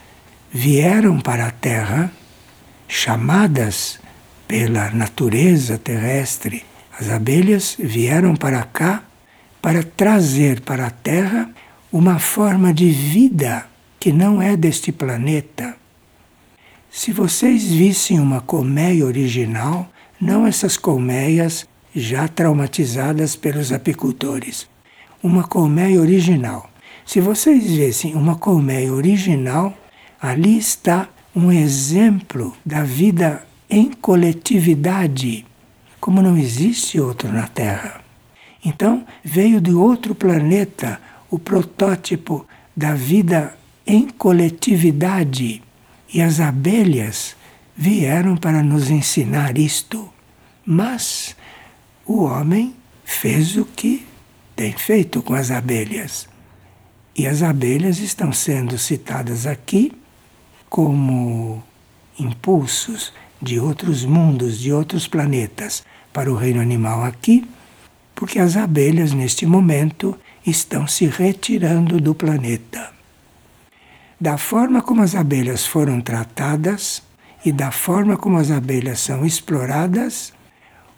vieram para a terra chamadas pela natureza terrestre. As abelhas vieram para cá para trazer para a terra uma forma de vida que não é deste planeta. Se vocês vissem uma colmeia original, não essas colmeias já traumatizadas pelos apicultores, uma colmeia original. Se vocês vissem uma colmeia original, ali está um exemplo da vida em coletividade, como não existe outro na Terra. Então, veio de outro planeta o protótipo da vida em coletividade. E as abelhas vieram para nos ensinar isto. Mas o homem fez o que tem feito com as abelhas. E as abelhas estão sendo citadas aqui como impulsos de outros mundos, de outros planetas, para o reino animal aqui, porque as abelhas, neste momento, estão se retirando do planeta. Da forma como as abelhas foram tratadas e da forma como as abelhas são exploradas,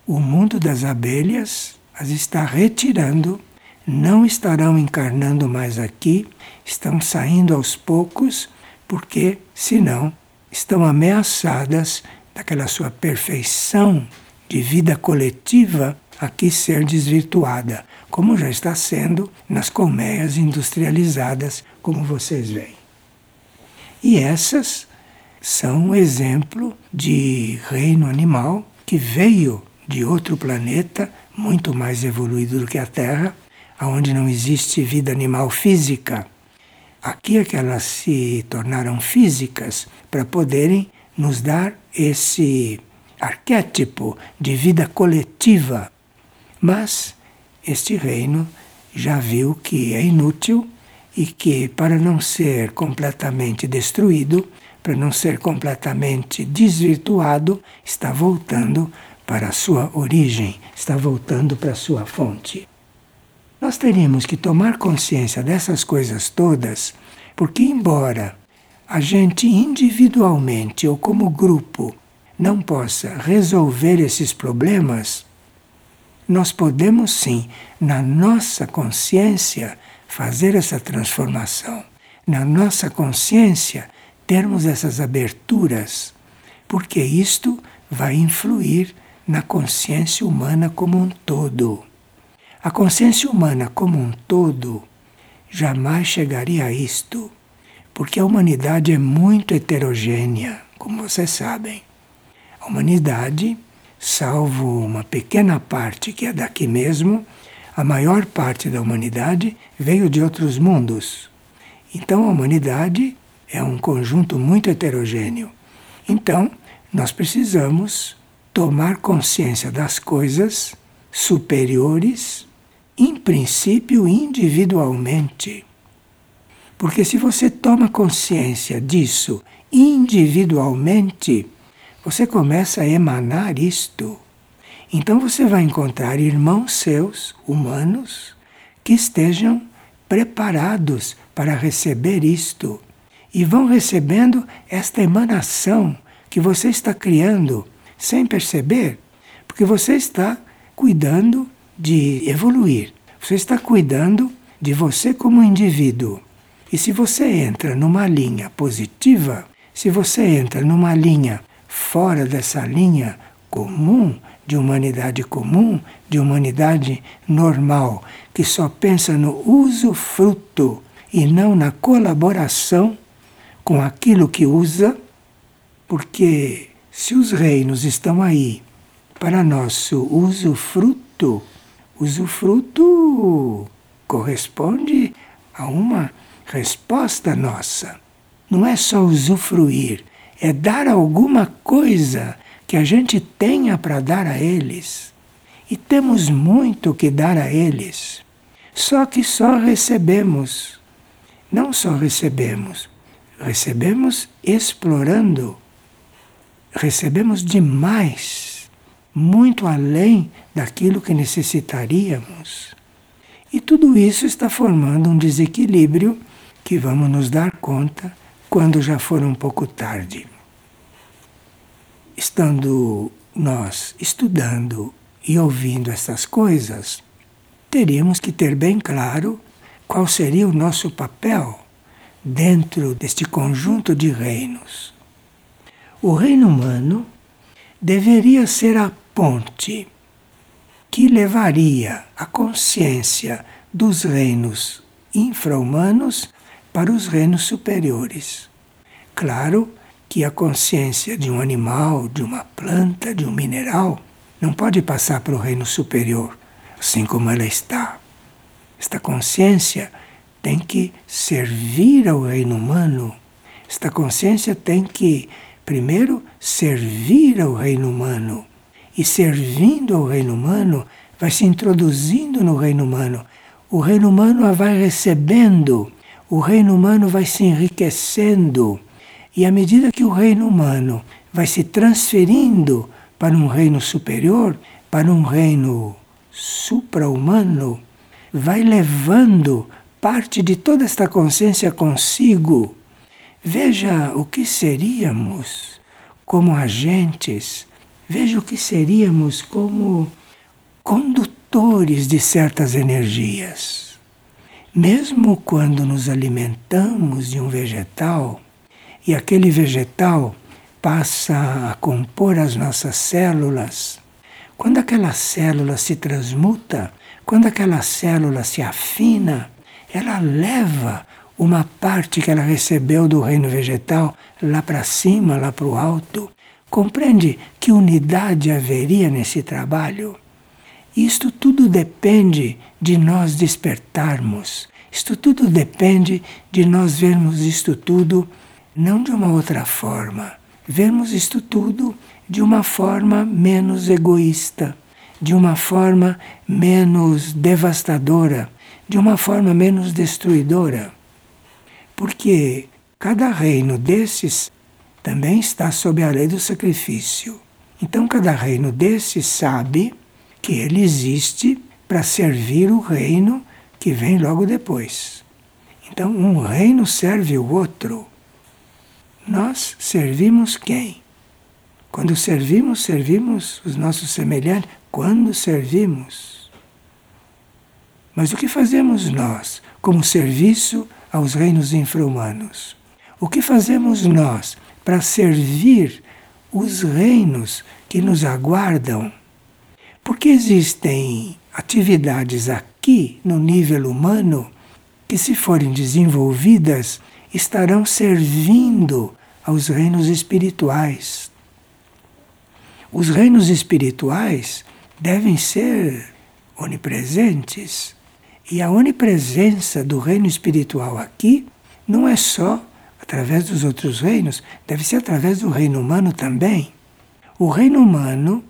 o mundo das abelhas as está retirando, não estarão encarnando mais aqui, estão saindo aos poucos, porque, senão, estão ameaçadas daquela sua perfeição de vida coletiva aqui ser desvirtuada, como já está sendo nas colmeias industrializadas, como vocês veem. E essas são um exemplo de reino animal que veio de outro planeta muito mais evoluído do que a Terra, onde não existe vida animal física. Aqui é que elas se tornaram físicas para poderem nos dar esse arquétipo de vida coletiva. Mas este reino já viu que é inútil e que, para não ser completamente destruído, para não ser completamente desvirtuado, está voltando para a sua origem, está voltando para a sua fonte. Nós teríamos que tomar consciência dessas coisas todas, porque, embora a gente individualmente ou como grupo não possa resolver esses problemas, nós podemos sim, na nossa consciência, fazer essa transformação. Na nossa consciência, termos essas aberturas, porque isto vai influir na consciência humana como um todo. A consciência humana como um todo jamais chegaria a isto, porque a humanidade é muito heterogênea, como vocês sabem. A humanidade, salvo uma pequena parte que é daqui mesmo, a maior parte da humanidade veio de outros mundos. Então a humanidade é um conjunto muito heterogêneo. Então, nós precisamos tomar consciência das coisas superiores, em princípio individualmente. Porque se você toma consciência disso individualmente, você começa a emanar isto. Então você vai encontrar irmãos seus, humanos, que estejam preparados para receber isto e vão recebendo esta emanação que você está criando sem perceber, porque você está cuidando de evoluir, você está cuidando de você como indivíduo. E se você entra numa linha positiva, se você entra numa linha fora dessa linha comum, de humanidade comum, de humanidade normal, que só pensa no uso fruto e não na colaboração com aquilo que usa, porque se os reinos estão aí para nosso usufruto, usufruto corresponde a uma resposta nossa. Não é só usufruir, é dar alguma coisa que a gente tenha para dar a eles. E temos muito que dar a eles. Só que só recebemos. Não só recebemos, recebemos explorando recebemos demais muito além daquilo que necessitaríamos. E tudo isso está formando um desequilíbrio que vamos nos dar conta quando já for um pouco tarde. Estando nós estudando e ouvindo essas coisas, teríamos que ter bem claro qual seria o nosso papel dentro deste conjunto de reinos. O reino humano deveria ser a ponte que levaria a consciência dos reinos infra-humanos para os reinos superiores. Claro que a consciência de um animal, de uma planta, de um mineral, não pode passar para o reino superior, assim como ela está. Esta consciência tem que servir ao reino humano. Esta consciência tem que, primeiro, servir ao reino humano. E servindo ao reino humano, vai se introduzindo no reino humano. O reino humano a vai recebendo, o reino humano vai se enriquecendo. E à medida que o reino humano vai se transferindo para um reino superior, para um reino supra-humano, vai levando parte de toda esta consciência consigo. Veja o que seríamos como agentes, veja o que seríamos como condutores de certas energias. Mesmo quando nos alimentamos de um vegetal e aquele vegetal passa a compor as nossas células, quando aquela célula se transmuta, quando aquela célula se afina, ela leva uma parte que ela recebeu do reino vegetal lá para cima, lá para o alto. Compreende que unidade haveria nesse trabalho? Isto tudo depende de nós despertarmos. Isto tudo depende de nós vermos isto tudo não de uma outra forma. Vermos isto tudo de uma forma menos egoísta, de uma forma menos devastadora, de uma forma menos destruidora. Porque cada reino desses também está sob a lei do sacrifício. Então, cada reino desses sabe que ele existe para servir o reino que vem logo depois. Então, um reino serve o outro. Nós servimos quem? Quando servimos, servimos os nossos semelhantes. Quando servimos, mas o que fazemos nós como serviço aos reinos infra-humanos? O que fazemos nós para servir os reinos que nos aguardam? Porque existem atividades aqui no nível humano que, se forem desenvolvidas, estarão servindo aos reinos espirituais. Os reinos espirituais devem ser onipresentes e a onipresença do reino espiritual aqui não é só através dos outros reinos, deve ser através do reino humano também. O reino humano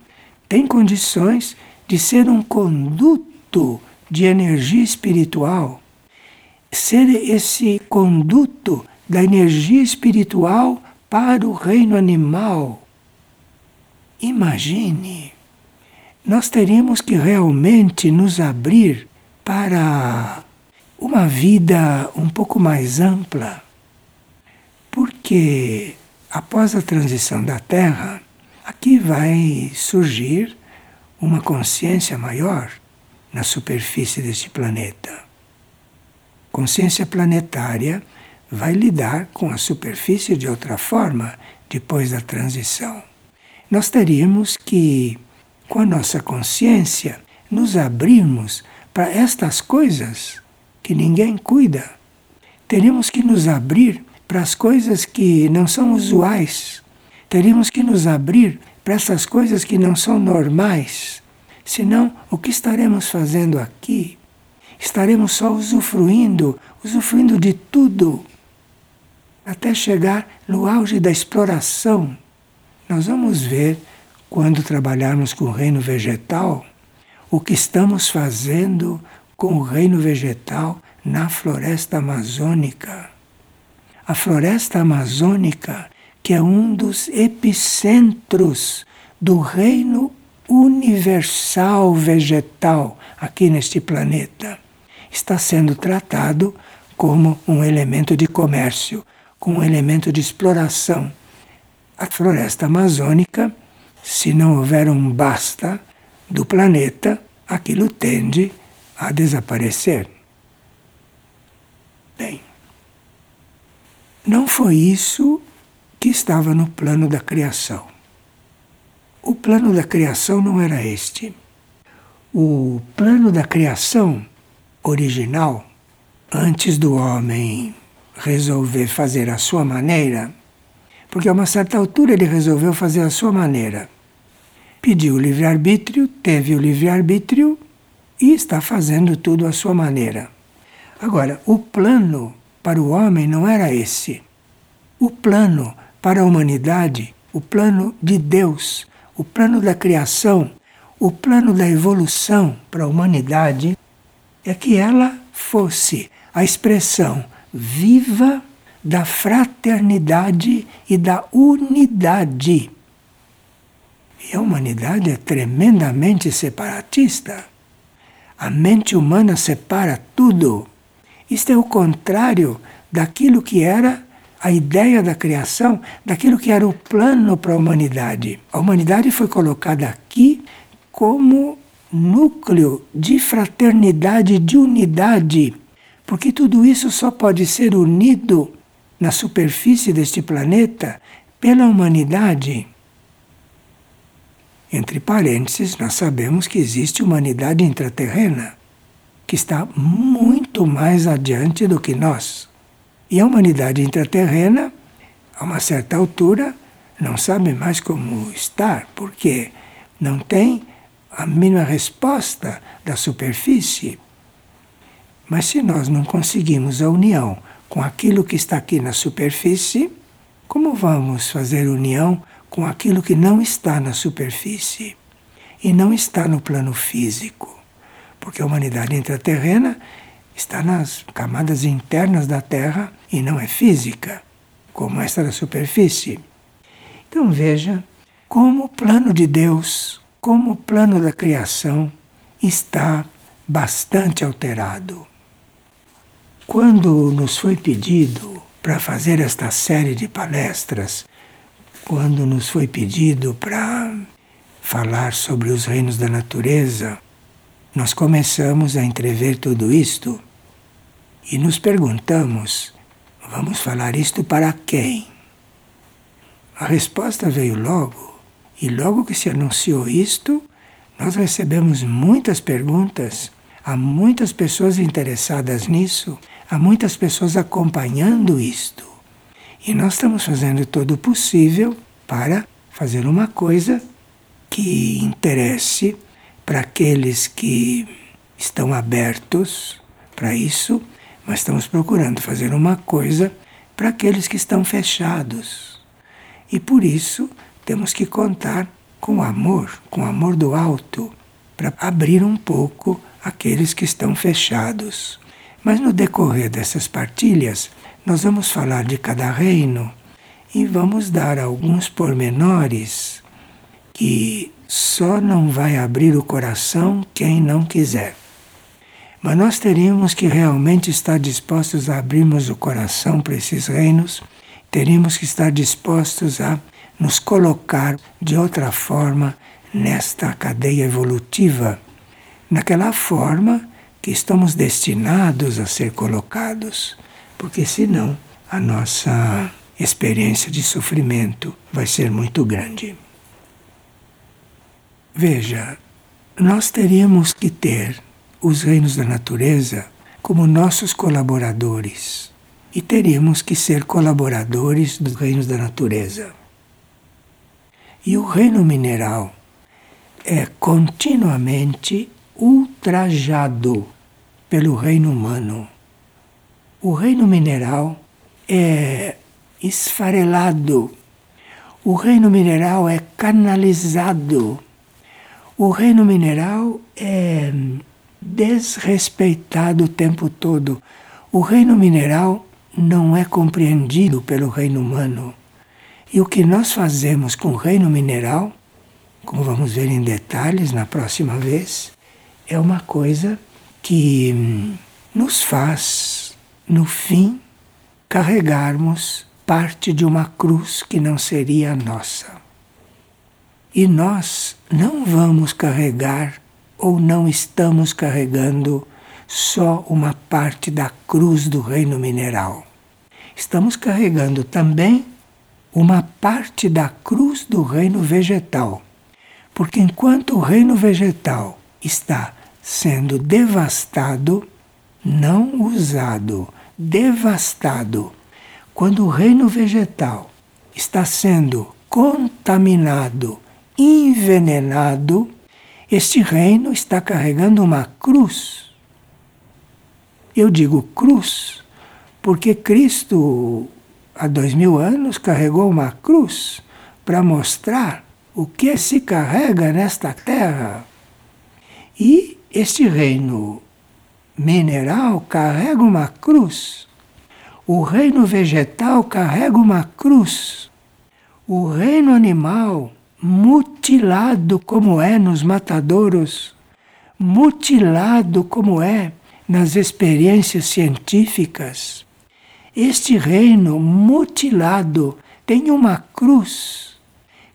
tem condições de ser um conduto de energia espiritual, ser esse conduto da energia espiritual para o reino animal. Imagine, nós teríamos que realmente nos abrir para uma vida um pouco mais ampla, porque após a transição da Terra, aqui vai surgir uma consciência maior na superfície deste planeta. Consciência planetária vai lidar com a superfície de outra forma depois da transição. Nós teríamos que, com a nossa consciência, nos abrirmos para estas coisas que ninguém cuida. Teríamos que nos abrir para as coisas que não são usuais. Teríamos que nos abrir para essas coisas que não são normais. Senão, o que estaremos fazendo aqui? Estaremos só usufruindo, usufruindo de tudo, até chegar no auge da exploração. Nós vamos ver, quando trabalharmos com o reino vegetal, o que estamos fazendo com o reino vegetal na floresta amazônica. A floresta amazônica, que é um dos epicentros do reino universal vegetal aqui neste planeta está sendo tratado como um elemento de comércio, como um elemento de exploração. A floresta amazônica, se não houver um basta do planeta, aquilo tende a desaparecer. Bem, não foi isso que estava no plano da criação. O plano da criação não era este. O plano da criação original, antes do homem resolver fazer a sua maneira, porque a uma certa altura ele resolveu fazer a sua maneira. Pediu o livre-arbítrio, teve o livre-arbítrio e está fazendo tudo à sua maneira. Agora, o plano para o homem não era esse. O plano para a humanidade, o plano de Deus, o plano da criação, o plano da evolução para a humanidade é que ela fosse a expressão viva da fraternidade e da unidade. E a humanidade é tremendamente separatista. A mente humana separa tudo. Isto é o contrário daquilo que era a ideia da criação daquilo que era o plano para a humanidade. A humanidade foi colocada aqui como núcleo de fraternidade, de unidade, porque tudo isso só pode ser unido na superfície deste planeta pela humanidade. Entre parênteses, nós sabemos que existe humanidade intraterrena, que está muito mais adiante do que nós. E a humanidade intraterrena, a uma certa altura, não sabe mais como estar, porque não tem a mínima resposta da superfície. Mas se nós não conseguimos a união com aquilo que está aqui na superfície, como vamos fazer união com aquilo que não está na superfície e não está no plano físico? Porque a humanidade intraterrena está nas camadas internas da Terra e não é física, como esta da superfície. Então veja como o plano de Deus, como o plano da criação está bastante alterado. Quando nos foi pedido para fazer esta série de palestras, quando nos foi pedido para falar sobre os reinos da natureza, nós começamos a entrever tudo isto e nos perguntamos: vamos falar isto para quem? A resposta veio logo, e logo que se anunciou isto, nós recebemos muitas perguntas, há muitas pessoas interessadas nisso, há muitas pessoas acompanhando isto. E nós estamos fazendo todo o possível para fazer uma coisa que interesse para aqueles que estão abertos para isso, mas estamos procurando fazer uma coisa para aqueles que estão fechados. E por isso temos que contar com amor, com amor do alto, para abrir um pouco aqueles que estão fechados. Mas no decorrer dessas partilhas, nós vamos falar de cada reino e vamos dar alguns pormenores que só não vai abrir o coração quem não quiser. Mas nós teríamos que realmente estar dispostos a abrirmos o coração para esses reinos, teríamos que estar dispostos a nos colocar de outra forma nesta cadeia evolutiva, naquela forma que estamos destinados a ser colocados, porque senão a nossa experiência de sofrimento vai ser muito grande. Veja, nós teríamos que ter os reinos da natureza como nossos colaboradores e teríamos que ser colaboradores dos reinos da natureza. E o reino mineral é continuamente ultrajado pelo reino humano. O reino mineral é esfarelado, o reino mineral é canalizado o reino mineral é desrespeitado o tempo todo. O reino mineral não é compreendido pelo reino humano. E o que nós fazemos com o reino mineral como vamos ver em detalhes na próxima vez, é uma coisa que hum, nos faz, no fim, carregarmos parte de uma cruz que não seria nossa. E nós não vamos carregar ou não estamos carregando só uma parte da cruz do reino mineral. Estamos carregando também uma parte da cruz do reino vegetal. Porque enquanto o reino vegetal está sendo devastado, não usado, devastado, quando o reino vegetal está sendo contaminado, envenenado, este reino está carregando uma cruz. Eu digo cruz porque Cristo, há dois mil anos, carregou uma cruz para mostrar o que se carrega nesta terra. E este reino mineral carrega uma cruz. O reino vegetal carrega uma cruz. O reino animal mutilado como é nos matadouros, mutilado como é nas experiências científicas. Este reino mutilado tem uma cruz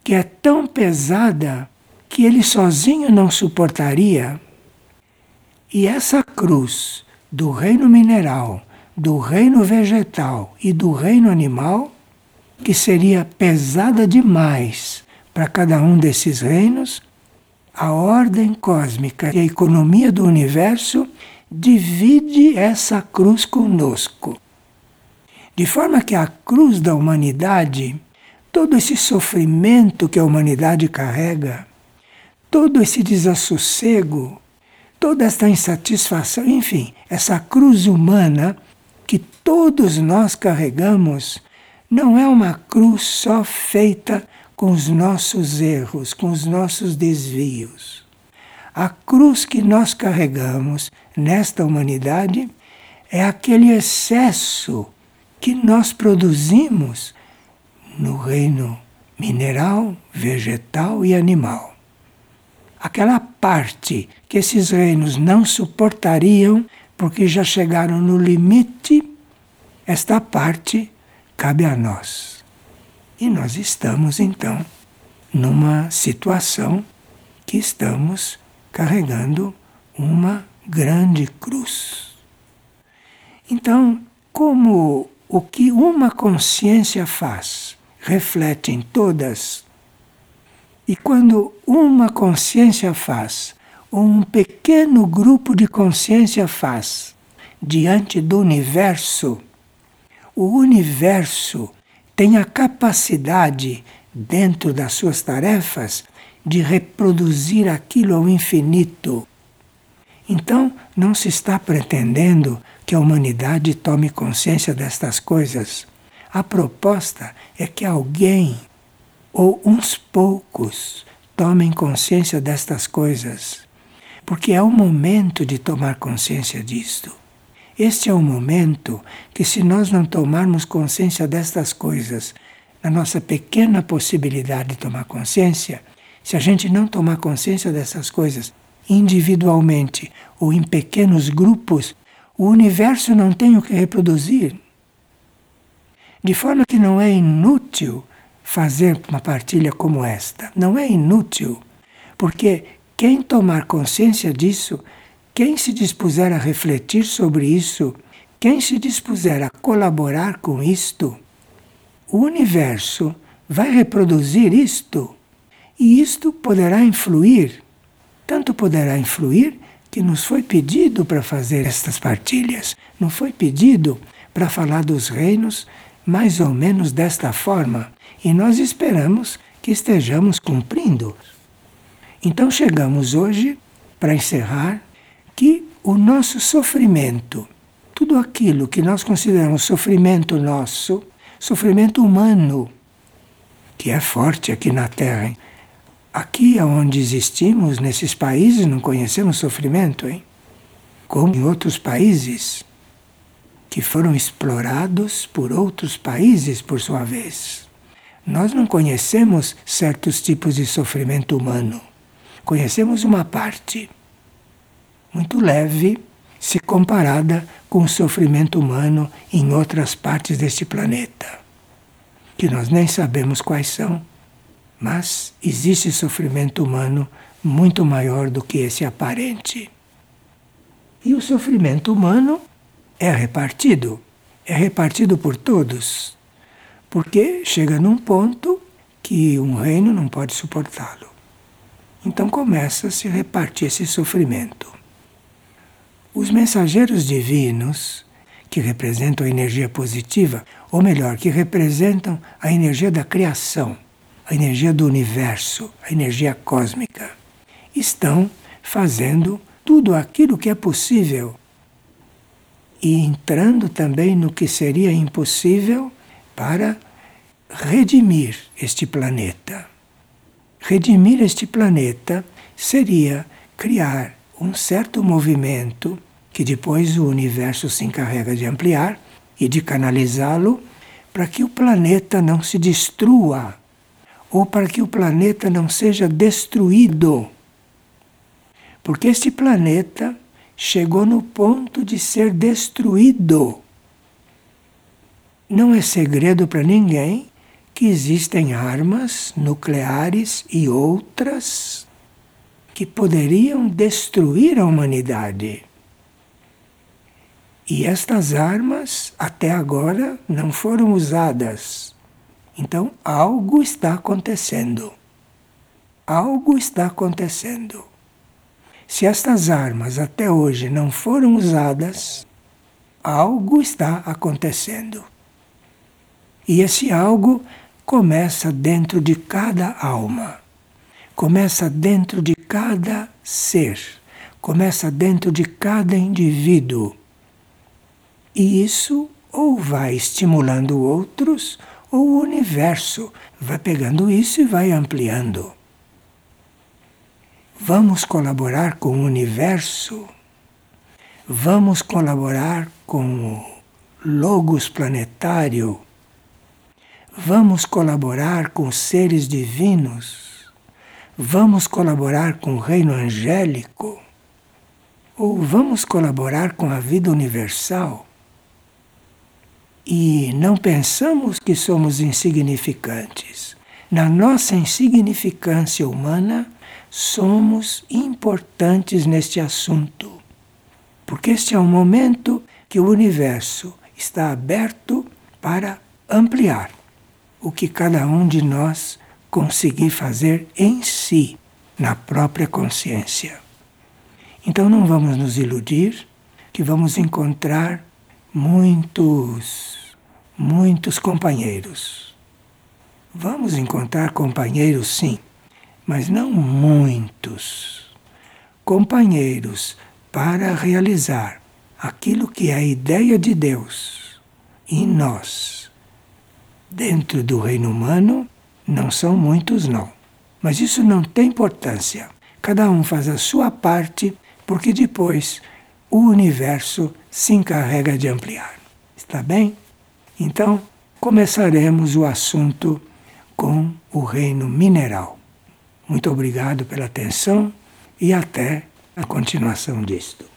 que é tão pesada que ele sozinho não suportaria. E essa cruz do reino mineral, do reino vegetal e do reino animal, que seria pesada demais para cada um desses reinos, a ordem cósmica e a economia do universo divide essa cruz conosco. De forma que a cruz da humanidade, todo esse sofrimento que a humanidade carrega, todo esse desassossego, toda esta insatisfação, enfim, essa cruz humana que todos nós carregamos, não é uma cruz só feita com os nossos erros, com os nossos desvios. A cruz que nós carregamos nesta humanidade é aquele excesso que nós produzimos no reino mineral, vegetal e animal. Aquela parte que esses reinos não suportariam porque já chegaram no limite, esta parte cabe a nós. E nós estamos então numa situação que estamos carregando uma grande cruz. Então, como o que uma consciência faz reflete em todas, e quando uma consciência faz, ou um pequeno grupo de consciência faz, diante do universo, o universo tem a capacidade, dentro das suas tarefas, de reproduzir aquilo ao infinito. Então, não se está pretendendo que a humanidade tome consciência destas coisas. A proposta é que alguém, ou uns poucos, tomem consciência destas coisas, porque é o momento de tomar consciência disto. Este é o momento que, se nós não tomarmos consciência destas coisas, na nossa pequena possibilidade de tomar consciência, se a gente não tomar consciência dessas coisas individualmente ou em pequenos grupos, o universo não tem o que reproduzir. De forma que não é inútil fazer uma partilha como esta. Não é inútil, porque quem tomar consciência disso quem se dispuser a refletir sobre isso, quem se dispuser a colaborar com isto, o universo vai reproduzir isto e isto poderá influir. Tanto poderá influir que nos foi pedido para fazer estas partilhas, não foi pedido para falar dos reinos mais ou menos desta forma, e nós esperamos que estejamos cumprindo. Então chegamos hoje para encerrar que o nosso sofrimento, tudo aquilo que nós consideramos sofrimento nosso, sofrimento humano, que é forte aqui na Terra. Hein? Aqui onde existimos, nesses países, não conhecemos sofrimento, hein? Como em outros países que foram explorados por outros países, por sua vez. Nós não conhecemos certos tipos de sofrimento humano. Conhecemos uma parte muito leve se comparada com o sofrimento humano em outras partes deste planeta, que nós nem sabemos quais são, mas existe sofrimento humano muito maior do que esse aparente. E o sofrimento humano é repartido, é repartido por todos, porque chega num ponto que um reino não pode suportá-lo. Então começa a se repartir esse sofrimento. Os mensageiros divinos, que representam a energia positiva, ou melhor, que representam a energia da criação, a energia do universo, a energia cósmica, estão fazendo tudo aquilo que é possível e entrando também no que seria impossível para redimir este planeta. Redimir este planeta seria criar um certo movimento que depois o universo se encarrega de ampliar e de canalizá-lo para que o planeta não se destrua ou para que o planeta não seja destruído. Porque este planeta chegou no ponto de ser destruído. Não é segredo para ninguém que existem armas nucleares e outras que poderiam destruir a humanidade. E estas armas até agora não foram usadas. Então algo está acontecendo. Algo está acontecendo. Se estas armas até hoje não foram usadas, algo está acontecendo. E esse algo começa dentro de cada alma, começa dentro de cada ser, começa dentro de cada indivíduo. E isso ou vai estimulando outros, ou o universo vai pegando isso e vai ampliando. Vamos colaborar com o universo, vamos colaborar com o Logos planetário, vamos colaborar com seres divinos, vamos colaborar com o reino angélico, ou vamos colaborar com a vida universal e não pensamos que somos insignificantes. Na nossa insignificância humana, somos importantes neste assunto. Porque este é um momento que o universo está aberto para ampliar o que cada um de nós conseguir fazer em si, na própria consciência. Então não vamos nos iludir que vamos encontrar muitos, muitos companheiros. Vamos encontrar companheiros, sim, mas não muitos. Companheiros para realizar aquilo que é a ideia de Deus em nós. Dentro do reino humano, não são muitos, não. Mas isso não tem importância. Cada um faz a sua parte, porque depois o universo se encarrega de ampliar. Está bem? Então, começaremos o assunto com o reino mineral. Muito obrigado pela atenção e até a continuação disto.